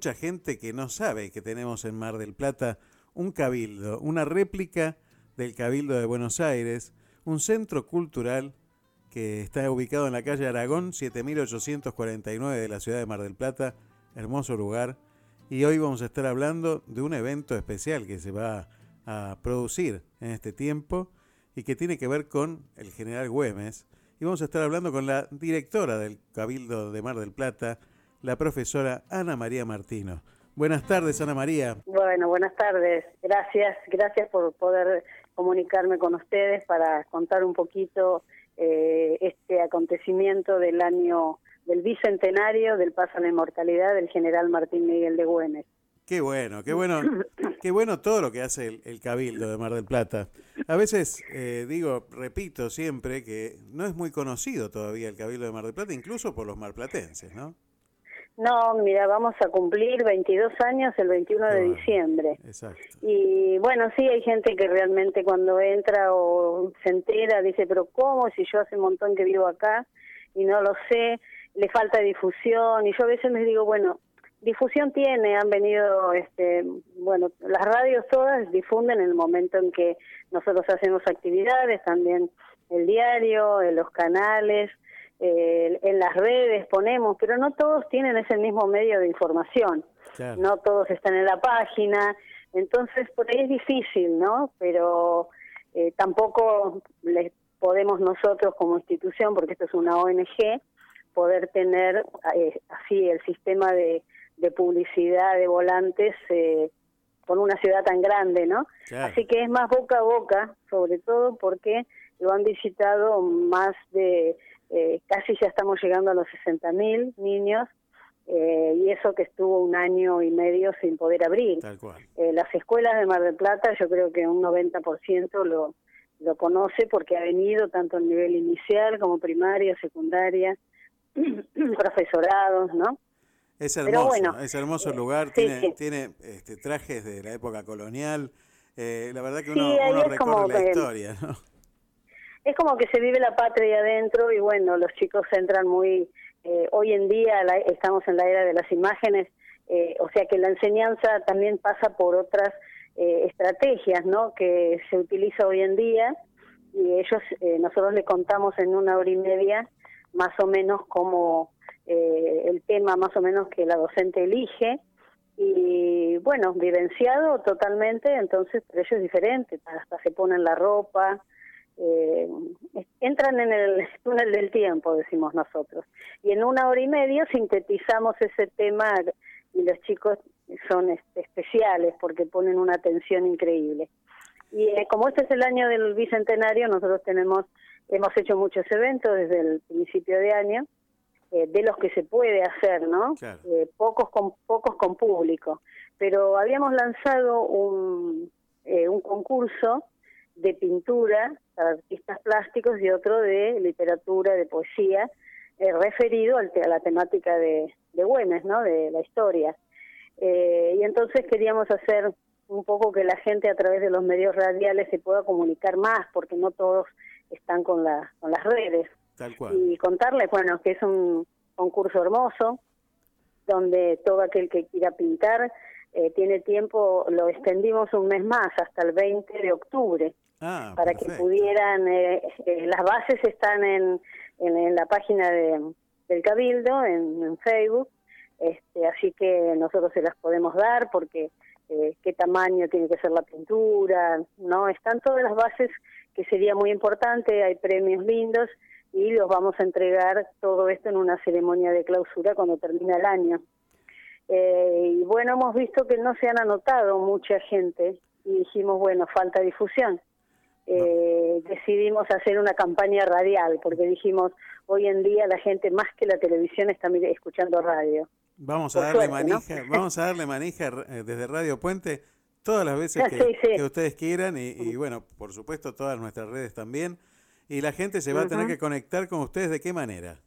Mucha gente que no sabe que tenemos en Mar del Plata un cabildo, una réplica del Cabildo de Buenos Aires, un centro cultural que está ubicado en la calle Aragón 7849 de la ciudad de Mar del Plata, hermoso lugar. Y hoy vamos a estar hablando de un evento especial que se va a producir en este tiempo y que tiene que ver con el general Güemes. Y vamos a estar hablando con la directora del Cabildo de Mar del Plata, la profesora Ana María Martino. Buenas tardes, Ana María. Bueno, buenas tardes. Gracias, gracias por poder comunicarme con ustedes para contar un poquito eh, este acontecimiento del año del bicentenario del paso a la inmortalidad del general Martín Miguel de Güemes. Qué bueno, qué bueno, (coughs) qué bueno todo lo que hace el, el Cabildo de Mar del Plata. A veces eh, digo, repito siempre que no es muy conocido todavía el Cabildo de Mar del Plata, incluso por los marplatenses, ¿no? No, mira, vamos a cumplir 22 años el 21 de diciembre. Exacto. Y bueno, sí, hay gente que realmente cuando entra o se entera dice, pero ¿cómo? Si yo hace un montón que vivo acá y no lo sé, le falta difusión. Y yo a veces les digo, bueno, difusión tiene, han venido, este, bueno, las radios todas difunden en el momento en que nosotros hacemos actividades, también el diario, los canales, eh, en las redes ponemos, pero no todos tienen ese mismo medio de información, Claro. no todos están en la página, entonces por ahí es difícil, ¿no? Pero eh, tampoco les podemos nosotros como institución, porque esto es una ONG, poder tener eh, así el sistema de, de publicidad de volantes eh, con una ciudad tan grande, ¿no? Claro. Así que es más boca a boca, sobre todo porque lo han visitado más de, eh, casi ya estamos llegando a los 60.000 niños, eh, y eso que estuvo un año y medio sin poder abrir. Tal cual. Eh, las escuelas de Mar del Plata, yo creo que un 90% lo, lo conoce porque ha venido tanto a nivel inicial como primaria, secundaria, (clears throat) profesorados, ¿no? Es hermoso, bueno, es hermoso el lugar, sí, tiene, sí. tiene este, trajes de la época colonial. eh, la verdad que uno, como recorre la historia, ¿no? Es como que se vive la patria adentro y bueno, los chicos entran muy... eh, hoy en día la- estamos en la era de las imágenes, eh, o sea que la enseñanza también pasa por otras eh, estrategias, ¿no? Que se utiliza hoy en día y ellos, eh, nosotros le contamos en una hora y media más o menos como el tema más o menos que la docente elige y bueno, vivenciado totalmente, entonces para ellos es diferente, hasta se ponen la ropa, eh, entran en el (laughs) túnel del tiempo, decimos nosotros. Y en una hora y media sintetizamos ese tema y los chicos son este, especiales porque ponen una atención increíble. Y eh, como este es el año del bicentenario, nosotros tenemos hemos hecho muchos eventos desde el principio de año, eh, de los que se puede hacer, ¿no? Eh, pocos con pocos con público, pero habíamos lanzado un eh, un concurso de pintura para artistas plásticos y otro de literatura, de poesía, eh, referido al a la temática de, de Güemes, ¿no? De la historia. Eh, y entonces queríamos hacer un poco que la gente a través de los medios radiales se pueda comunicar más, porque no todos están con, la, con las redes. Tal cual. Y contarles, bueno, que es un concurso hermoso, donde todo aquel que quiera pintar eh, tiene tiempo, lo extendimos un mes más, hasta el 20 de octubre, Ah, para que pudieran, eh, eh, las bases están en, en, en la página de, del Cabildo, en, en Facebook, este, así que nosotros se las podemos dar porque eh, qué tamaño tiene que ser la pintura, ¿no? Están todas las bases que sería muy importante, hay premios lindos y los vamos a entregar todo esto en una ceremonia de clausura cuando termina el año. Eh, y bueno, hemos visto que no se han anotado mucha gente y dijimos, bueno, falta difusión. Eh, decidimos hacer una campaña radial porque dijimos, hoy en día la gente más que la televisión está escuchando radio. Vamos a Por darle suerte, ¿no? manija, vamos a darle manija eh, desde Radio Puente todas las veces que, Sí, sí. que ustedes quieran y, y, bueno, por supuesto todas nuestras redes también. Y la gente se va a tener que conectar con ustedes de qué manera.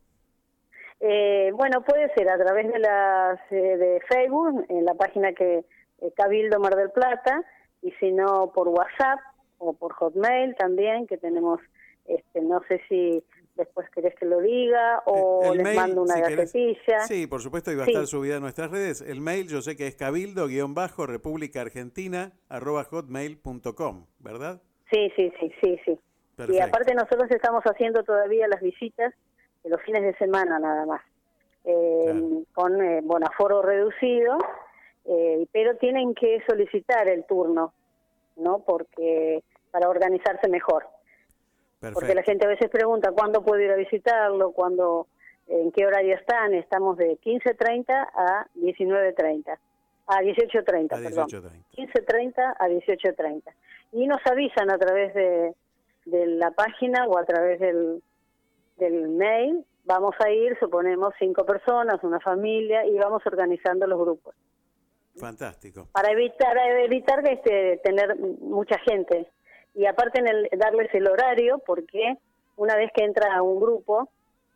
Eh, bueno, puede ser a través de las eh, de Facebook, en la página que eh, Cabildo Mar del Plata, y si no por WhatsApp o por Hotmail también, que tenemos, este, no sé si después querés que lo diga o El les mail, mando una si querés. gacetilla. Sí, por supuesto, iba a Sí. estar subida en nuestras redes. El mail yo sé que es cabildo república argentina arroba hotmail.com, ¿verdad? Sí, sí, sí, sí, sí. Y aparte nosotros estamos haciendo todavía las visitas los fines de semana nada más, eh, con eh, bueno, aforo reducido, eh, pero tienen que solicitar el turno, ¿no? Porque para organizarse mejor. Porque la gente a veces pregunta cuándo puedo ir a visitarlo, cuándo, en qué horario están. Estamos de 15.30 a 19.30, a 18.30, A perdón. 18:30. 15.30 a 18.30. Y nos avisan a través de, de la página o a través del, del mail. Vamos a ir, suponemos, cinco personas, una familia, y vamos organizando los grupos. Fantástico. Para evitar, evitar este, tener mucha gente. Y aparte en el, darles el horario, porque una vez que entra un grupo,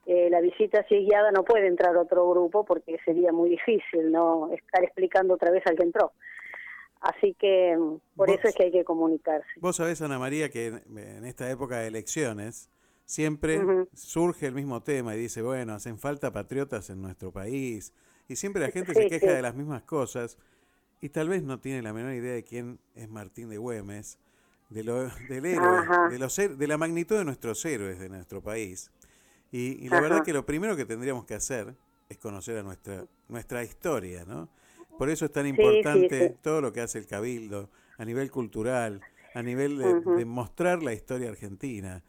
eh, la visita si es guiada no puede entrar otro grupo porque sería muy difícil no estar explicando otra vez al que entró. Así que mm, por eso es que hay que comunicarse. Vos sabés, Ana María, que en, en esta época de elecciones siempre surge el mismo tema y dice, bueno, hacen falta patriotas en nuestro país. Y siempre la gente Sí, se queja sí. de las mismas cosas y tal vez no tiene la menor idea de quién es Martín de Güemes, de lo, del héroe, de, los, de la magnitud de nuestros héroes de nuestro país. Y, y la Ajá. verdad que lo primero que tendríamos que hacer es conocer a nuestra, nuestra historia, ¿no? Por eso es tan importante sí, todo lo que hace el Cabildo a nivel cultural, a nivel de mostrar la historia argentina.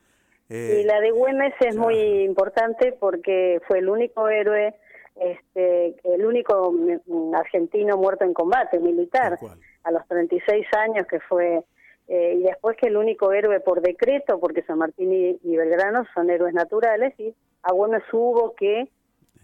Eh, y la de Güemes es muy importante porque fue el único héroe, este, el único mm, argentino muerto en combate militar a los 36 años que fue eh, y después que el único héroe por decreto porque San Martín y, y Belgrano son héroes naturales y a Güemes hubo que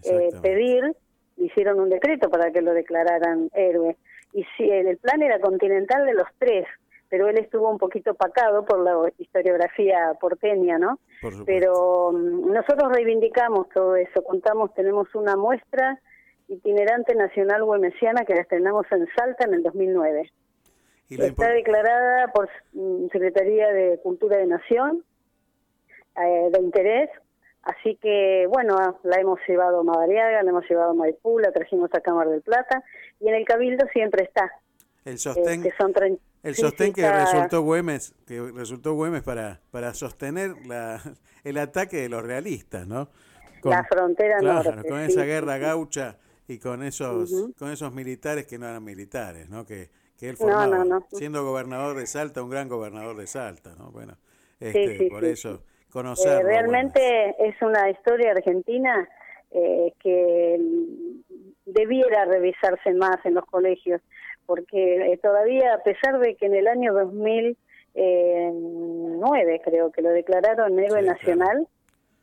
eh, pedir hicieron un decreto para que lo declararan héroe. Y si el, el plan era continental de los tres pero él estuvo un poquito pacado por la historiografía porteña, ¿no? Por. Pero mm, nosotros reivindicamos todo eso, contamos, tenemos una muestra itinerante nacional güemesiana que la estrenamos en Salta en el 2009. y Está declarada por mm, Secretaría de Cultura de Nación eh, de interés, así que bueno, la hemos llevado a Madariaga, la hemos llevado a Maipú, la trajimos a Cámara del Plata y en el Cabildo siempre está. el sostén, eh, que son trein- el sostén que resultó Güemes, que resultó Güemes para, para sostener la, (laughs) el ataque de los realistas, ¿no? La frontera claro, norte, con sí, esa guerra sí. gaucha y con esos con esos militares que no eran militares, ¿no? Que, que él formaba, no, no. siendo gobernador de Salta, un gran gobernador de Salta, ¿no? Bueno, este, sí, por eso sí. conocerlo. Eh, realmente es una historia argentina eh, que debiera revisarse más en los colegios, porque eh, todavía, a pesar de que en el año 2009 creo que lo declararon héroe nacional,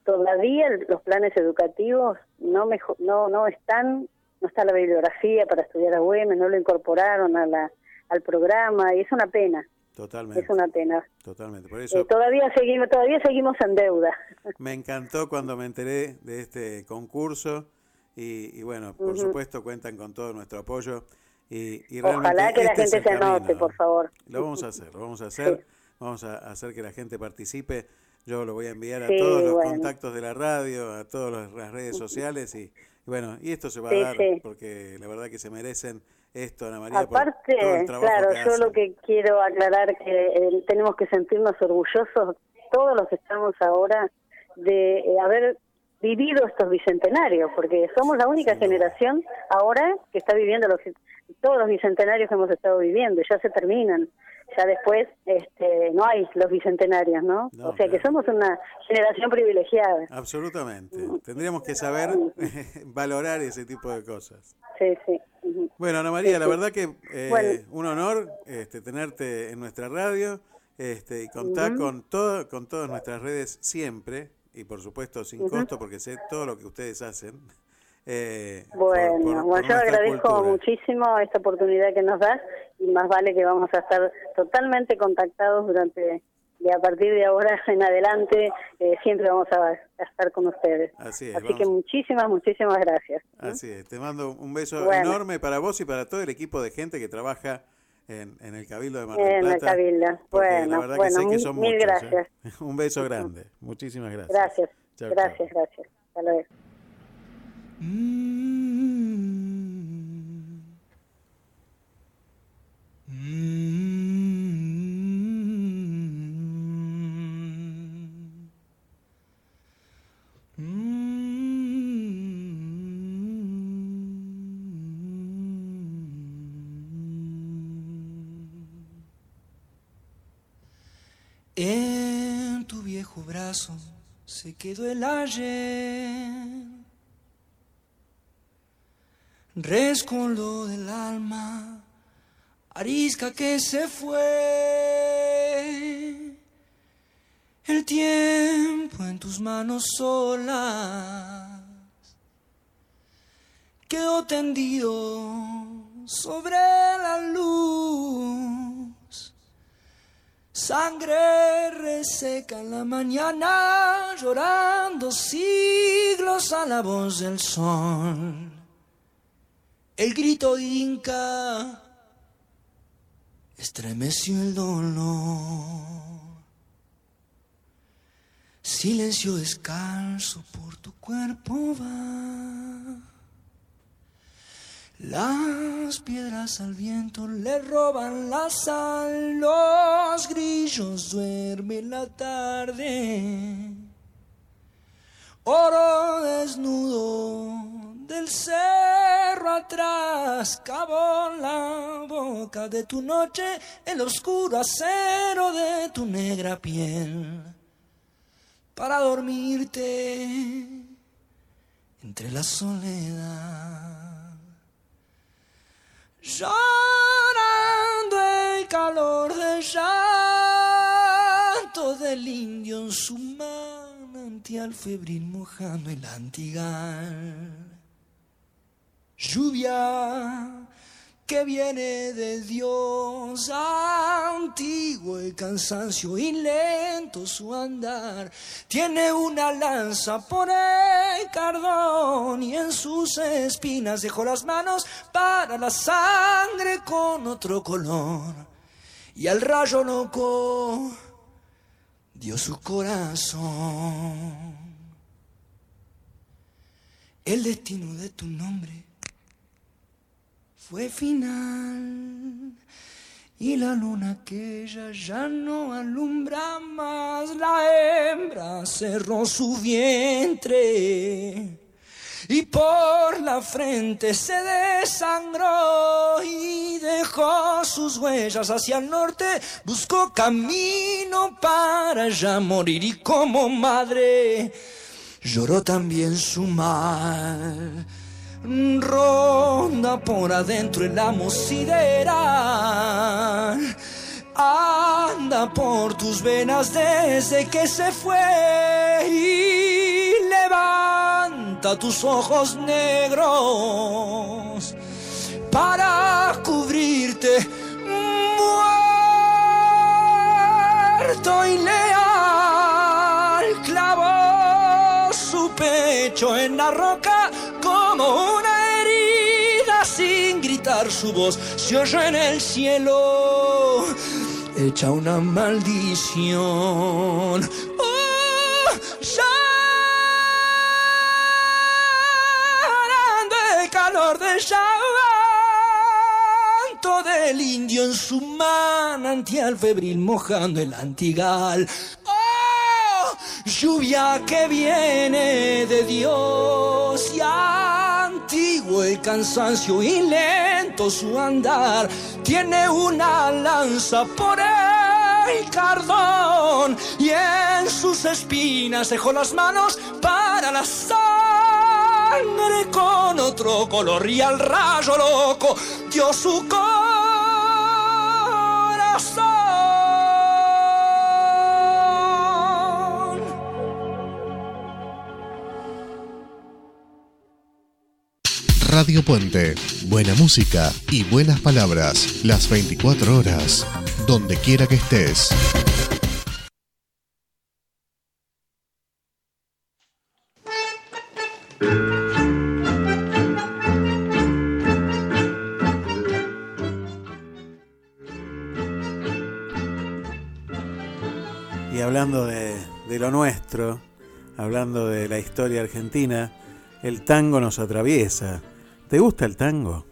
todavía los planes educativos no, mejo- no, no están, no está la bibliografía para estudiar a Güemes, no lo incorporaron a la, al programa y es una pena, Totalmente, es una pena. totalmente. Por eso Eh, todavía seguimos todavía seguimos en deuda. (laughs) Me encantó cuando me enteré de este concurso y, y bueno, por supuesto cuentan con todo nuestro apoyo y, y Ojalá que la este es gente se anote, por favor. Lo vamos a hacer, lo vamos a (laughs) hacer, vamos a hacer que la gente participe. Yo lo voy a enviar a Sí, todos los bueno. contactos de la radio, a todas las redes sociales y, y bueno, y esto se va Sí, a dar porque la verdad que se merecen esto, Ana María, Aparte, todo el trabajo claro, que yo hacen. lo que quiero aclarar que eh, tenemos que sentirnos orgullosos todos los que estamos ahora de eh, haber vivido estos bicentenarios, porque somos la única generación ahora que está viviendo los todos los bicentenarios que hemos estado viviendo, ya se terminan, ya después este, no hay los bicentenarios, ¿no? No, o sea que somos una generación privilegiada. Absolutamente. Tendríamos que saber (laughs) valorar ese tipo de cosas. Sí, sí. Bueno, Ana María, Sí, la verdad que eh, Bueno. un honor este, tenerte en nuestra radio este, y contar con, todo, con todas nuestras redes siempre y por supuesto sin costo porque sé todo lo que ustedes hacen. (laughs) eh, Bueno, por- bueno, por yo agradezco cultura. muchísimo esta oportunidad que nos das y más vale que vamos a estar totalmente contactados durante, de a partir de ahora (laughs) en adelante, eh, siempre vamos a, a estar con ustedes. Así es, Así que muchísimas, muchísimas gracias. Así es, te mando un beso Bueno. enorme para vos y para todo el equipo de gente que trabaja en, en el Cabildo de Mar del En Plata. Cabildo. Bueno, la verdad bueno, que sé que mil- son mil muchos. ¿eh? gracias. (laughs) Un beso grande. Muchísimas gracias. Gracias. Chau, gracias, gracias. Hasta luego. En tu viejo brazo se quedó el ayer. Rescoldo del alma, arisca que se fue. El tiempo en tus manos solas quedó tendido sobre la luz. Sangre reseca en la mañana, llorando siglos a la voz del sol. El grito inca estremeció el dolor. Silencio descalzo por tu cuerpo va. Las piedras al viento le roban la sal, los grillos duermen la tarde. Oro desnudo del cerro atrás, cavó la boca de tu noche, el oscuro acero de tu negra piel, para dormirte entre la soledad llorando el calor del llanto del indio en su manantial febril mojando el antigal. Lluvia que viene de Dios. Antiguo el cansancio y lento su andar. Tiene una lanza por el cardón y en sus espinas dejó las manos para la sangre con otro color. Y al rayo loco dio su corazón. El destino de tu nombre fue final. Y la luna aquella ya no alumbra más la hembra cerró su vientre. Y por la frente se desangró y dejó sus huellas hacia el norte, buscó camino para ya morir y como madre lloró también su mal ronda por adentro el amo sideral. Anda por tus venas desde que se fue y levanta tus ojos negros para cubrirte su voz se oye en el cielo. Echa una maldición. Oh, llorando el calor del llanto del indio en su manantial febril mojando el antigal. Lluvia que viene de Dios y el cansancio y lento su andar. Tiene una lanza por el cardón y en sus espinas dejó las manos para la sangre con otro color y al rayo loco dio su corazón Radio Puente. Buena música y buenas palabras. Las 24 horas. Donde quiera que estés. Y hablando de, de lo nuestro, hablando de la historia argentina, el tango nos atraviesa. ¿Te gusta el tango?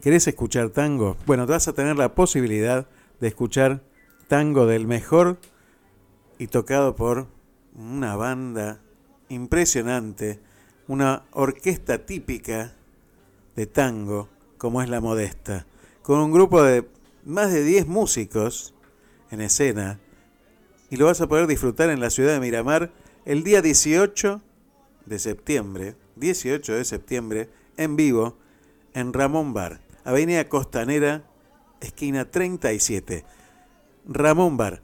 ¿Querés escuchar tango? Bueno, te vas a tener la posibilidad de escuchar tango del mejor y tocado por una banda impresionante, una orquesta típica de tango como es la Modesta, con un grupo de más de 10 músicos en escena y lo vas a poder disfrutar en la ciudad de Miramar el día 18 de septiembre, 18 de septiembre, en vivo, en Ramón Bar, Avenida Costanera, esquina 37. Ramón Bar.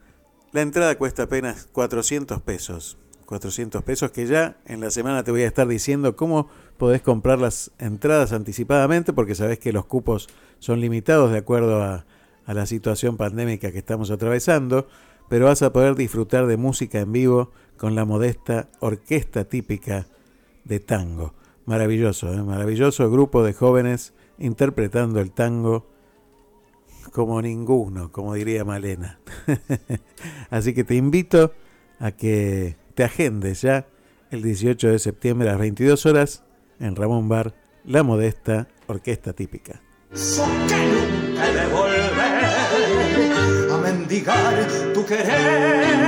La entrada cuesta apenas 400 pesos. 400 pesos que ya en la semana te voy a estar diciendo cómo podés comprar las entradas anticipadamente porque sabés que los cupos son limitados de acuerdo a, a la situación pandémica que estamos atravesando, pero vas a poder disfrutar de música en vivo con la modesta orquesta típica de tango. Maravilloso, ¿eh? maravilloso grupo de jóvenes interpretando el tango como ninguno, como diría Malena. (laughs) Así que te invito a que te agendes ya el 18 de septiembre a las 22 horas en Ramón Bar, La Modesta Orquesta Típica. A mendigar tu querer.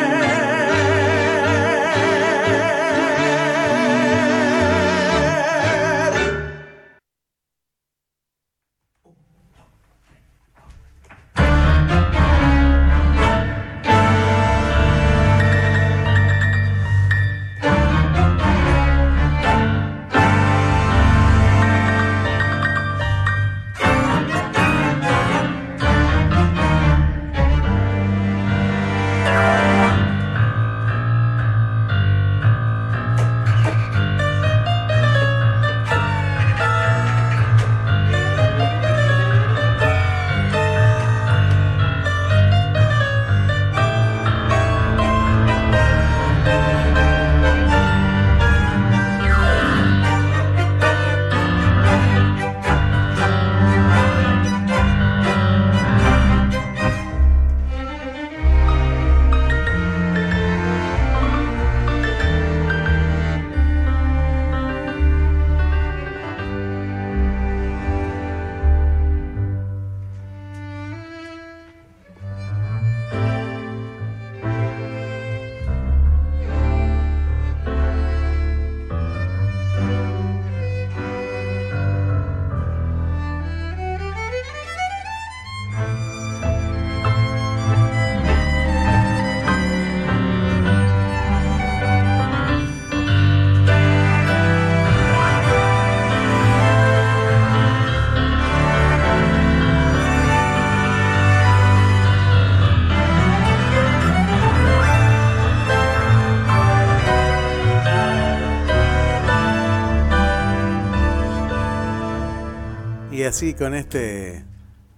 Así con este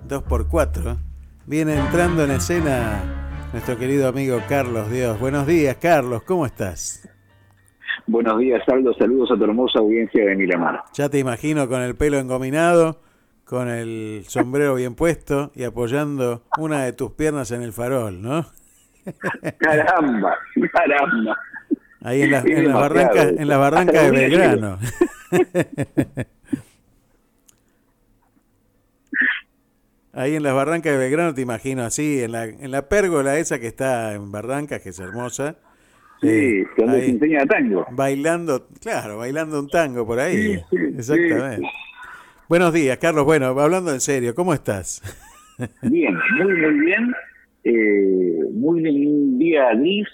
2x4 viene entrando en escena nuestro querido amigo Carlos Dios. Buenos días, Carlos, ¿cómo estás? Buenos días, Aldo. Saludos a tu hermosa audiencia de Miramar. Ya te imagino con el pelo engominado, con el sombrero bien puesto y apoyando una de tus piernas en el farol, ¿no? (laughs) Caramba, caramba. Ahí en, la- en las barrancas, en las barrancas de Belgrano. (laughs) Ahí en las barrancas de Belgrano te imagino así, en la, en la pérgola esa que está en Barrancas, que es hermosa. Sí, Eh, donde ahí, se enseña tango. Bailando, claro, bailando un tango por ahí. Sí, sí, Exactamente. sí. Buenos días, Carlos. Bueno, hablando en serio, ¿cómo estás? (laughs) Bien, muy, muy bien. Eh, muy bien, un día gris,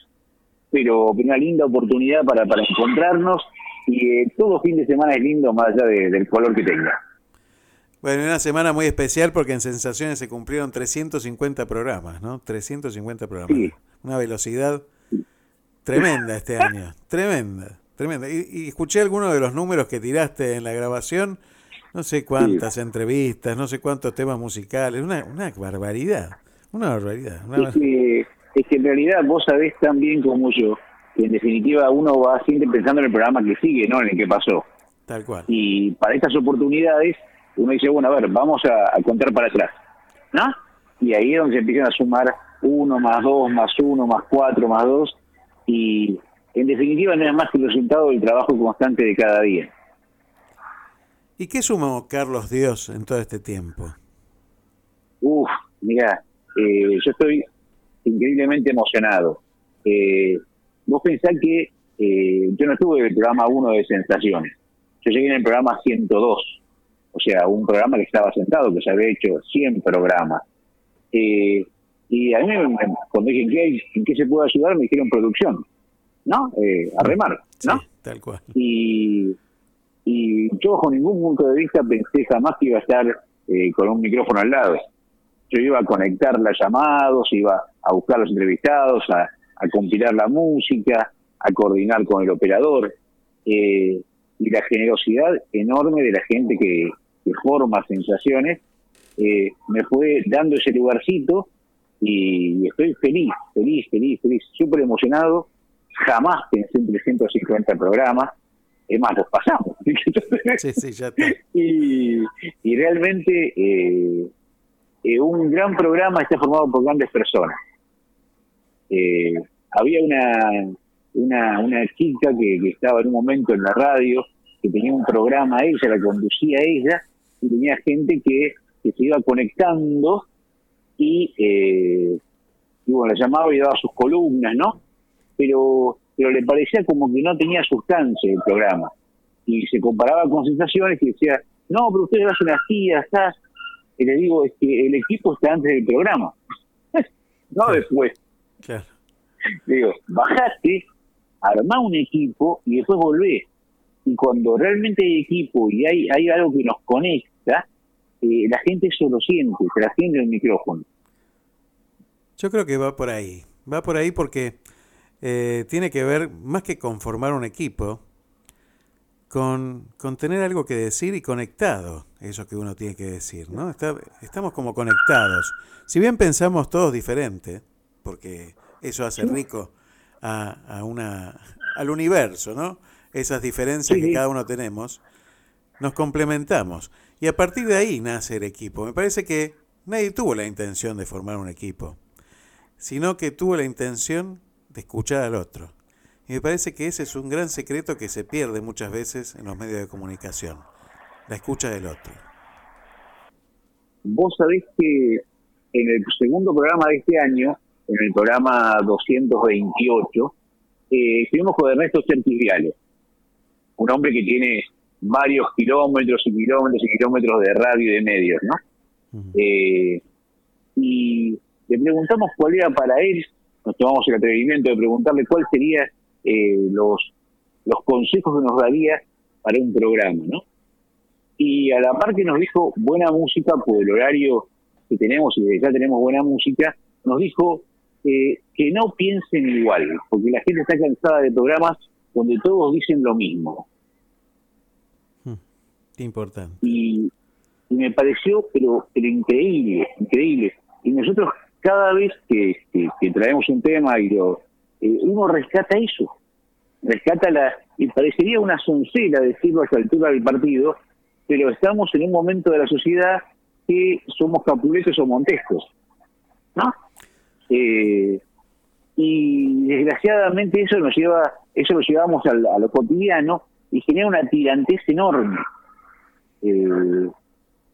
pero una linda oportunidad para, para encontrarnos. Y eh, todo fin de semana es lindo, más allá de- del color que tenga. Bueno, una semana muy especial porque en Sensaciones se cumplieron 350 programas, ¿no? 350 programas. Sí. Una velocidad tremenda este año. (laughs) Tremenda, tremenda. Y, y escuché algunos de los números que tiraste en la grabación. No sé cuántas entrevistas, no sé cuántos temas musicales. Una, una barbaridad. Una barbaridad. una Es que, es que en realidad vos sabés tan bien como yo que en definitiva uno va siempre pensando en el programa que sigue, no en el que pasó. Tal cual. Y para estas oportunidades uno dice, bueno, a ver, vamos a, a contar para atrás. ¿No? Y ahí es donde se empiezan a sumar uno más dos, más uno, más cuatro, más dos. Y, en definitiva no es más que el resultado del trabajo constante de cada día. ¿Y qué sumó Carlos Dios en todo este tiempo? Uf, mira, eh, yo estoy increíblemente emocionado. Eh, vos pensás que eh, yo no estuve en el programa 1 de Sensaciones. Yo llegué en el programa 102. O sea, un programa que estaba sentado, que se había hecho 100 programas. Eh, y a mí, cuando dije, ¿en qué, ¿en qué se puede ayudar? Me dijeron producción. ¿No? Eh, a remar, ¿no? Tal cual. y, y yo bajo ningún punto de vista pensé jamás que iba a estar eh, con un micrófono al lado. Yo iba a conectar las llamados, iba a buscar los entrevistados, a, a compilar la música, a coordinar con el operador. eh, y la generosidad enorme de la gente que, que forma sensaciones eh, me fue dando ese lugarcito y estoy feliz, feliz, feliz, feliz, súper emocionado. Jamás pensé en 350 programas, es más, los pasamos. (laughs) Sí, sí, ya está. y, y realmente eh, eh, un gran programa está formado por grandes personas. Eh, había una, una, una chica que, que estaba en un momento en la radio, que tenía un programa ella, la conducía ella, y tenía gente que, que se iba conectando y, eh, y bueno, la llamaba y daba sus columnas, ¿no? Pero, pero le parecía como que no tenía sustancia el programa. Y se comparaba con sensaciones y decía, no, pero usted hacen así, así. Y le digo, es que el equipo está antes del programa, (laughs) no después. Claro. Digo, bajate, armá un equipo y después volvés. Y cuando realmente hay equipo y hay, hay algo que nos conecta, eh, la gente eso lo siente, se la siente en el micrófono. Yo creo que va por ahí. Va por ahí porque eh, tiene que ver, más que conformar un equipo, con, con tener algo que decir y conectado, eso que uno tiene que decir, ¿no? Está- estamos como conectados. Si bien pensamos todos diferente, porque eso hace rico a, a una, al universo, ¿no? Esas diferencias que cada uno tenemos, nos complementamos. Y a partir de ahí nace el equipo. Me parece que nadie tuvo la intención de formar un equipo, sino que tuvo la intención de escuchar al otro. Y me parece que ese es un gran secreto que se pierde muchas veces en los medios de comunicación, la escucha del otro. Vos sabés que en el segundo programa de este año, en el programa 228, eh, estuvimos con Ernesto Certiviale, un hombre que tiene varios kilómetros y kilómetros y kilómetros de radio y de medios, ¿no? Eh, y le preguntamos cuál era para él, nos tomamos el atrevimiento de preguntarle cuál sería eh, los, los consejos que nos daría para un programa, ¿no? Y a la par que nos dijo buena música por el horario que tenemos y que ya tenemos buena música, nos dijo eh, que no piensen igual, porque la gente está cansada de programas donde todos dicen lo mismo. Importante. y, me pareció pero, pero increíble, increíble. Y nosotros cada vez que, traemos un tema y lo eh, uno rescata eso, rescata la y parecería una soncera decirlo a esta altura del partido, pero estamos en un momento de la sociedad que somos capuletos o montescos, ¿no? Eh, y desgraciadamente eso nos lleva, eso lo llevamos al- a lo cotidiano y genera una tirantez enorme. Eh,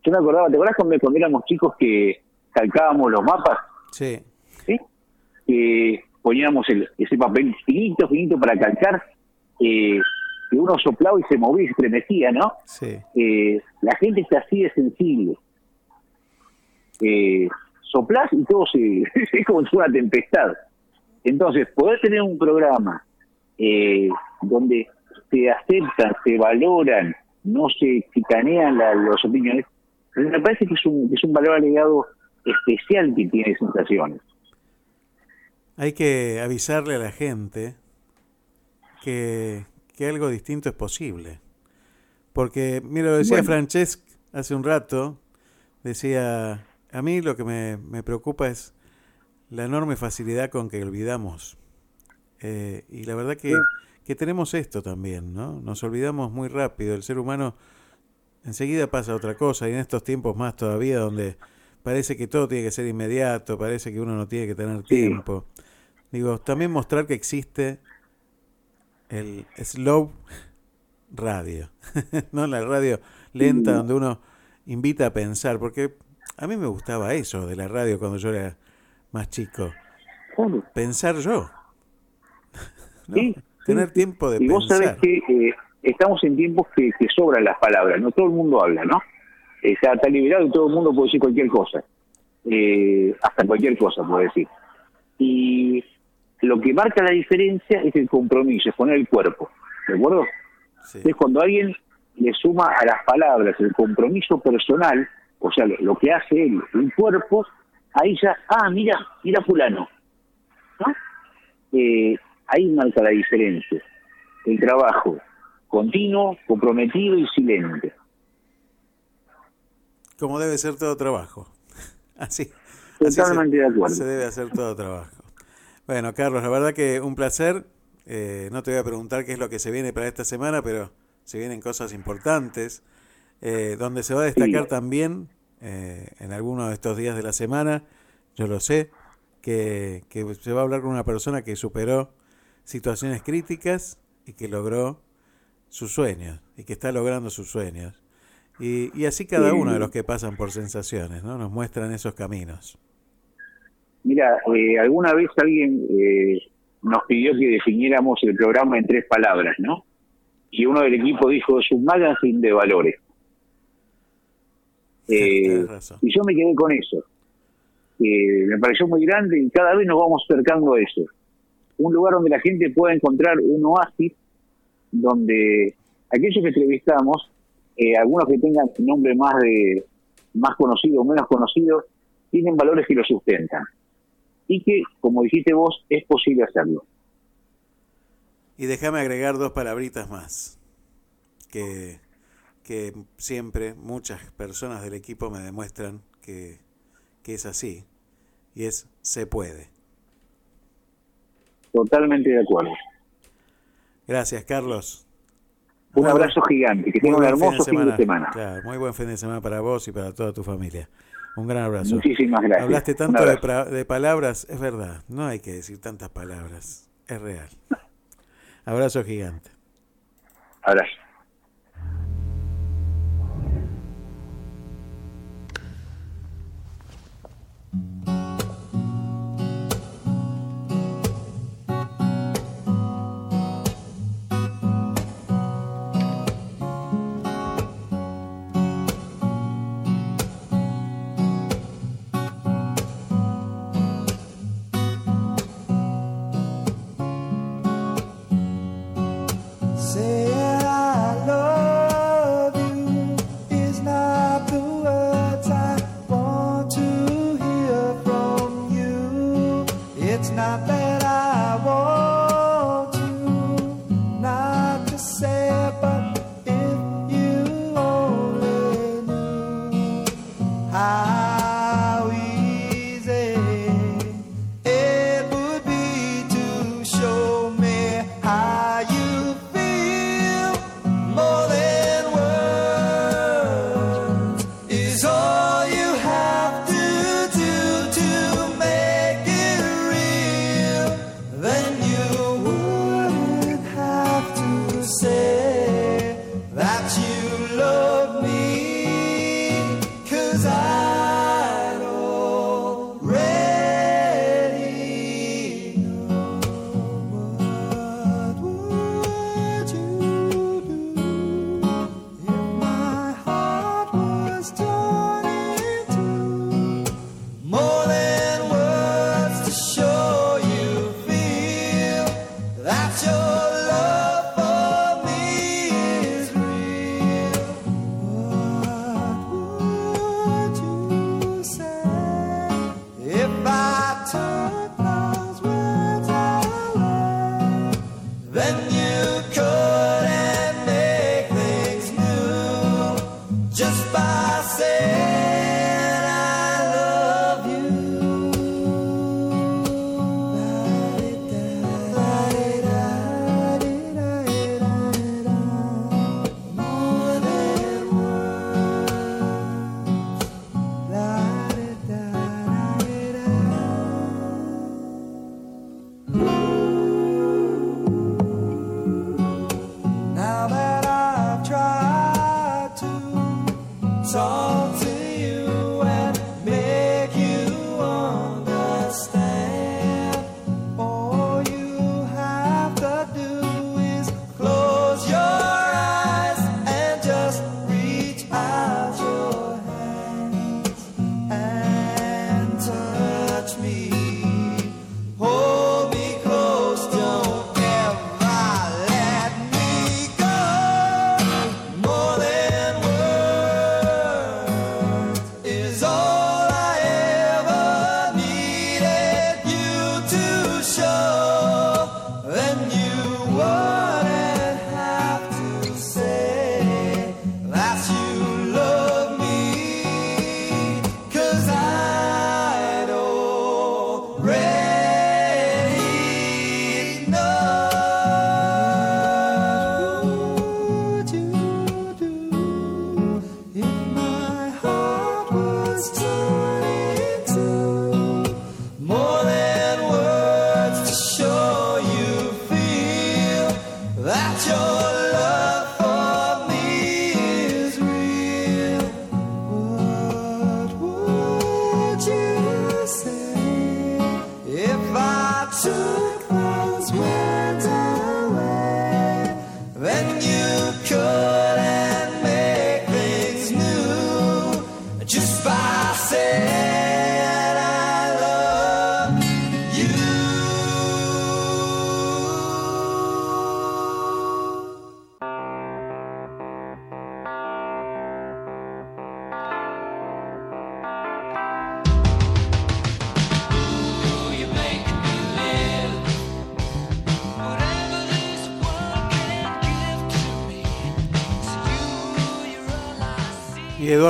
yo me acordaba, ¿te acordás cuando, cuando éramos chicos que calcábamos los mapas? Sí. ¿Sí? Que poníamos el- ese papel finito, finito para calcar, eh, que uno soplaba y se movía y se estremecía, ¿no? Sí. Eh, la gente está así de sensible. Eh, soplás y todo se, (laughs) es como si fuera una tempestad. Entonces, poder tener un programa eh, donde se aceptan, se valoran, no se chicanean la- las opiniones, me parece que es un, es un valor agregado especial que tiene sensaciones. Hay que avisarle a la gente que, que algo distinto es posible. Porque, mira, lo decía Bueno. Francesc hace un rato, decía, a mí lo que me, me preocupa es la enorme facilidad con que olvidamos. Eh, y la verdad que, que tenemos esto también, ¿no? Nos olvidamos muy rápido. El ser humano enseguida pasa a otra cosa y en estos tiempos más todavía donde parece que todo tiene que ser inmediato, parece que uno no tiene que tener tiempo. Digo, también mostrar que existe el slow radio, (laughs) no la radio lenta donde uno invita a pensar, porque a mí me gustaba eso de la radio cuando yo era más chico, pensar yo, (laughs) ¿no? Sí, tener tiempo de y vos sabés que eh, estamos en tiempos que, que sobran las palabras, no todo el mundo habla, ¿no? Está, está liberado y todo el mundo puede decir cualquier cosa, eh, hasta cualquier cosa puede decir. Y lo que marca la diferencia es el compromiso, es poner el cuerpo, ¿de acuerdo? Es cuando alguien le suma a las palabras el compromiso personal, o sea, lo, lo que hace él, el cuerpo, ahí ya, ah, mira, mira fulano, ¿no? Eh, ahí marca la diferencia. El trabajo continuo, comprometido y silente. Como debe ser todo trabajo. (laughs) Así. se, de acuerdo. Se debe hacer todo trabajo. Bueno, Carlos, la verdad que un placer. Eh, no te voy a preguntar qué es lo que se viene para esta semana, pero se vienen cosas importantes. Eh, donde se va a destacar Sí. también eh, en algunos de estos días de la semana, yo lo sé, que, que se va a hablar con una persona que superó situaciones críticas y que logró sus sueños y que está logrando sus sueños. Y, y así cada uno de los que pasan por sensaciones, ¿no? Nos muestran esos caminos. Mira, eh, alguna vez alguien eh, nos pidió que definiéramos el programa en tres palabras, ¿no? Y uno del equipo dijo, es un magazine de valores. Eh, y yo me quedé con eso. Me pareció muy grande y cada vez nos vamos acercando a eso. Un lugar donde la gente pueda encontrar un oasis donde aquellos que entrevistamos, eh, algunos que tengan nombre más de más conocido o menos conocido, tienen valores que lo sustentan. Y que, como dijiste vos, es posible hacerlo. Y déjame agregar dos palabritas más, que, que siempre muchas personas del equipo me demuestran que, que es así, y es se puede. Totalmente de acuerdo. Gracias, Carlos. Un Muy abrazo buen- gigante, que tenga un hermoso fin de semana. Claro, muy buen fin de semana para vos y para toda tu familia. Un gran abrazo. Muchísimas gracias. Hablaste tanto de, de palabras, es verdad, no hay que decir tantas palabras, es real. Abrazo gigante. Abrazo.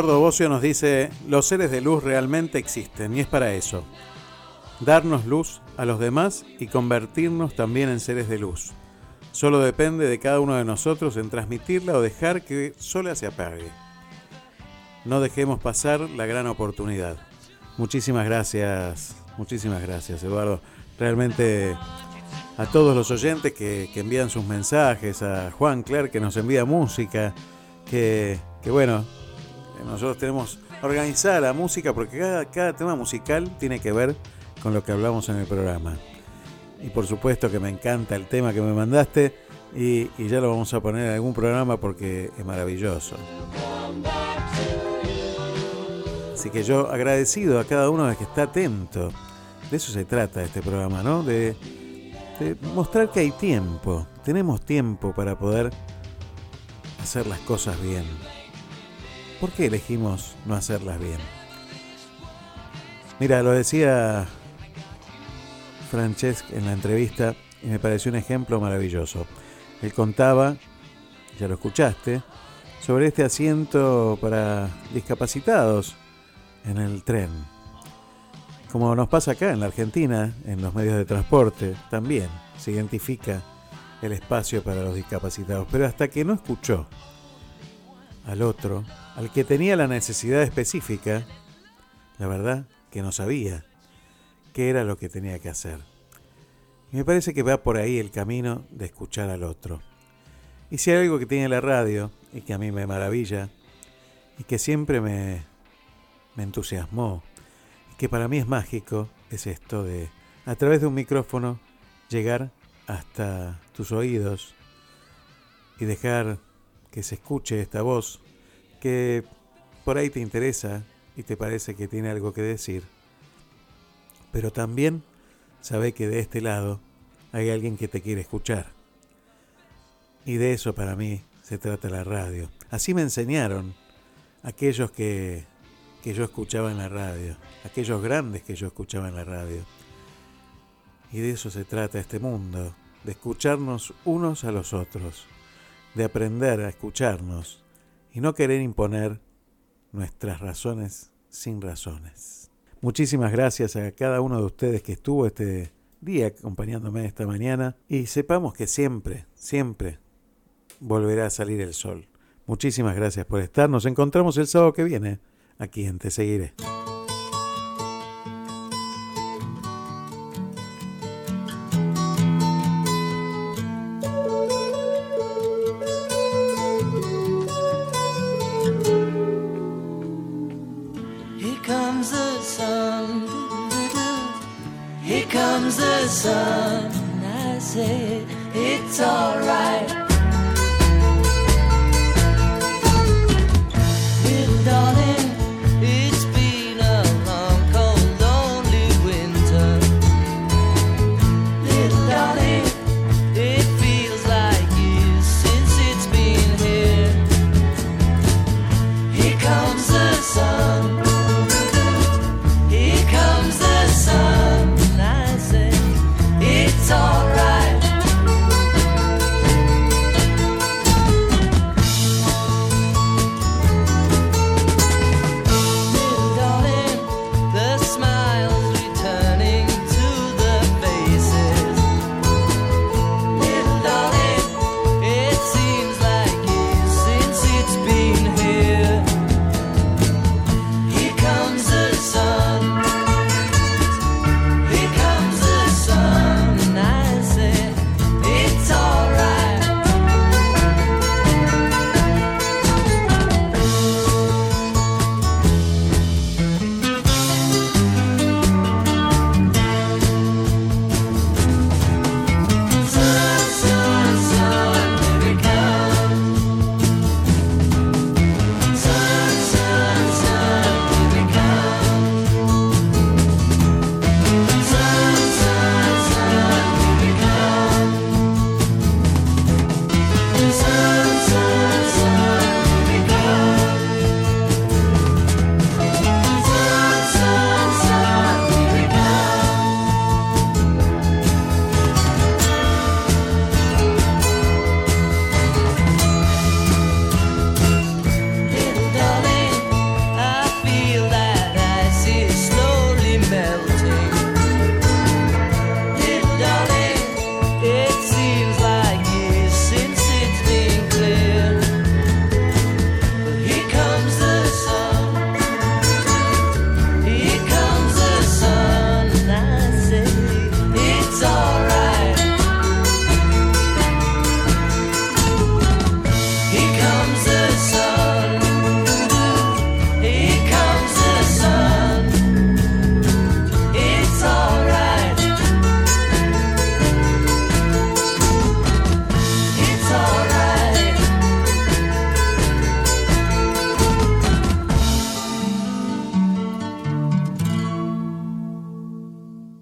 Eduardo Bocio nos dice, los seres de luz realmente existen y es para eso. Darnos luz a los demás y convertirnos también en seres de luz. Solo depende de cada uno de nosotros en transmitirla o dejar que sola se apague. No dejemos pasar la gran oportunidad. Muchísimas gracias, muchísimas gracias Eduardo. Realmente a todos los oyentes que, envían sus mensajes, a Juan Cler que nos envía música, que bueno, nosotros tenemos organizar la música porque cada, tema musical tiene que ver con lo que hablamos en el programa. Y por supuesto que me encanta el tema que me mandaste y, ya lo vamos a poner en algún programa porque es maravilloso. Así que yo agradecido a cada uno de que está atento. De eso se trata este programa, ¿no? De mostrar que hay tiempo. Tenemos tiempo para poder hacer las cosas bien. ¿Por qué elegimos no hacerlas bien? Mira, lo decía Francesc en la entrevista y me pareció un ejemplo maravilloso. Él contaba, ya lo escuchaste, sobre este asiento para discapacitados en el tren. Como nos pasa acá en la Argentina, en los medios de transporte, también se identifica el espacio para los discapacitados. Pero hasta que no escuchó al otro, al que tenía la necesidad específica, la verdad que no sabía qué era lo que tenía que hacer. Me parece que va por ahí el camino de escuchar al otro. Y si hay algo que tiene la radio y que a mí me maravilla y que siempre me, me entusiasmó y que para mí es mágico, es esto de a través de un micrófono llegar hasta tus oídos y dejar que se escuche esta voz que por ahí te interesa y te parece que tiene algo que decir. Pero también sabe que de este lado hay alguien que te quiere escuchar. Y de eso para mí se trata la radio. Así me enseñaron aquellos que, que yo escuchaba en la radio, aquellos grandes que yo escuchaba en la radio. Y de eso se trata este mundo, de escucharnos unos a los otros, de aprender a escucharnos y no querer imponer nuestras razones sin razones. Muchísimas gracias a cada uno de ustedes que estuvo este día acompañándome esta mañana y sepamos que siempre, siempre volverá a salir el sol. Muchísimas gracias por estar. Nos encontramos el sábado que viene aquí en Te Seguiré.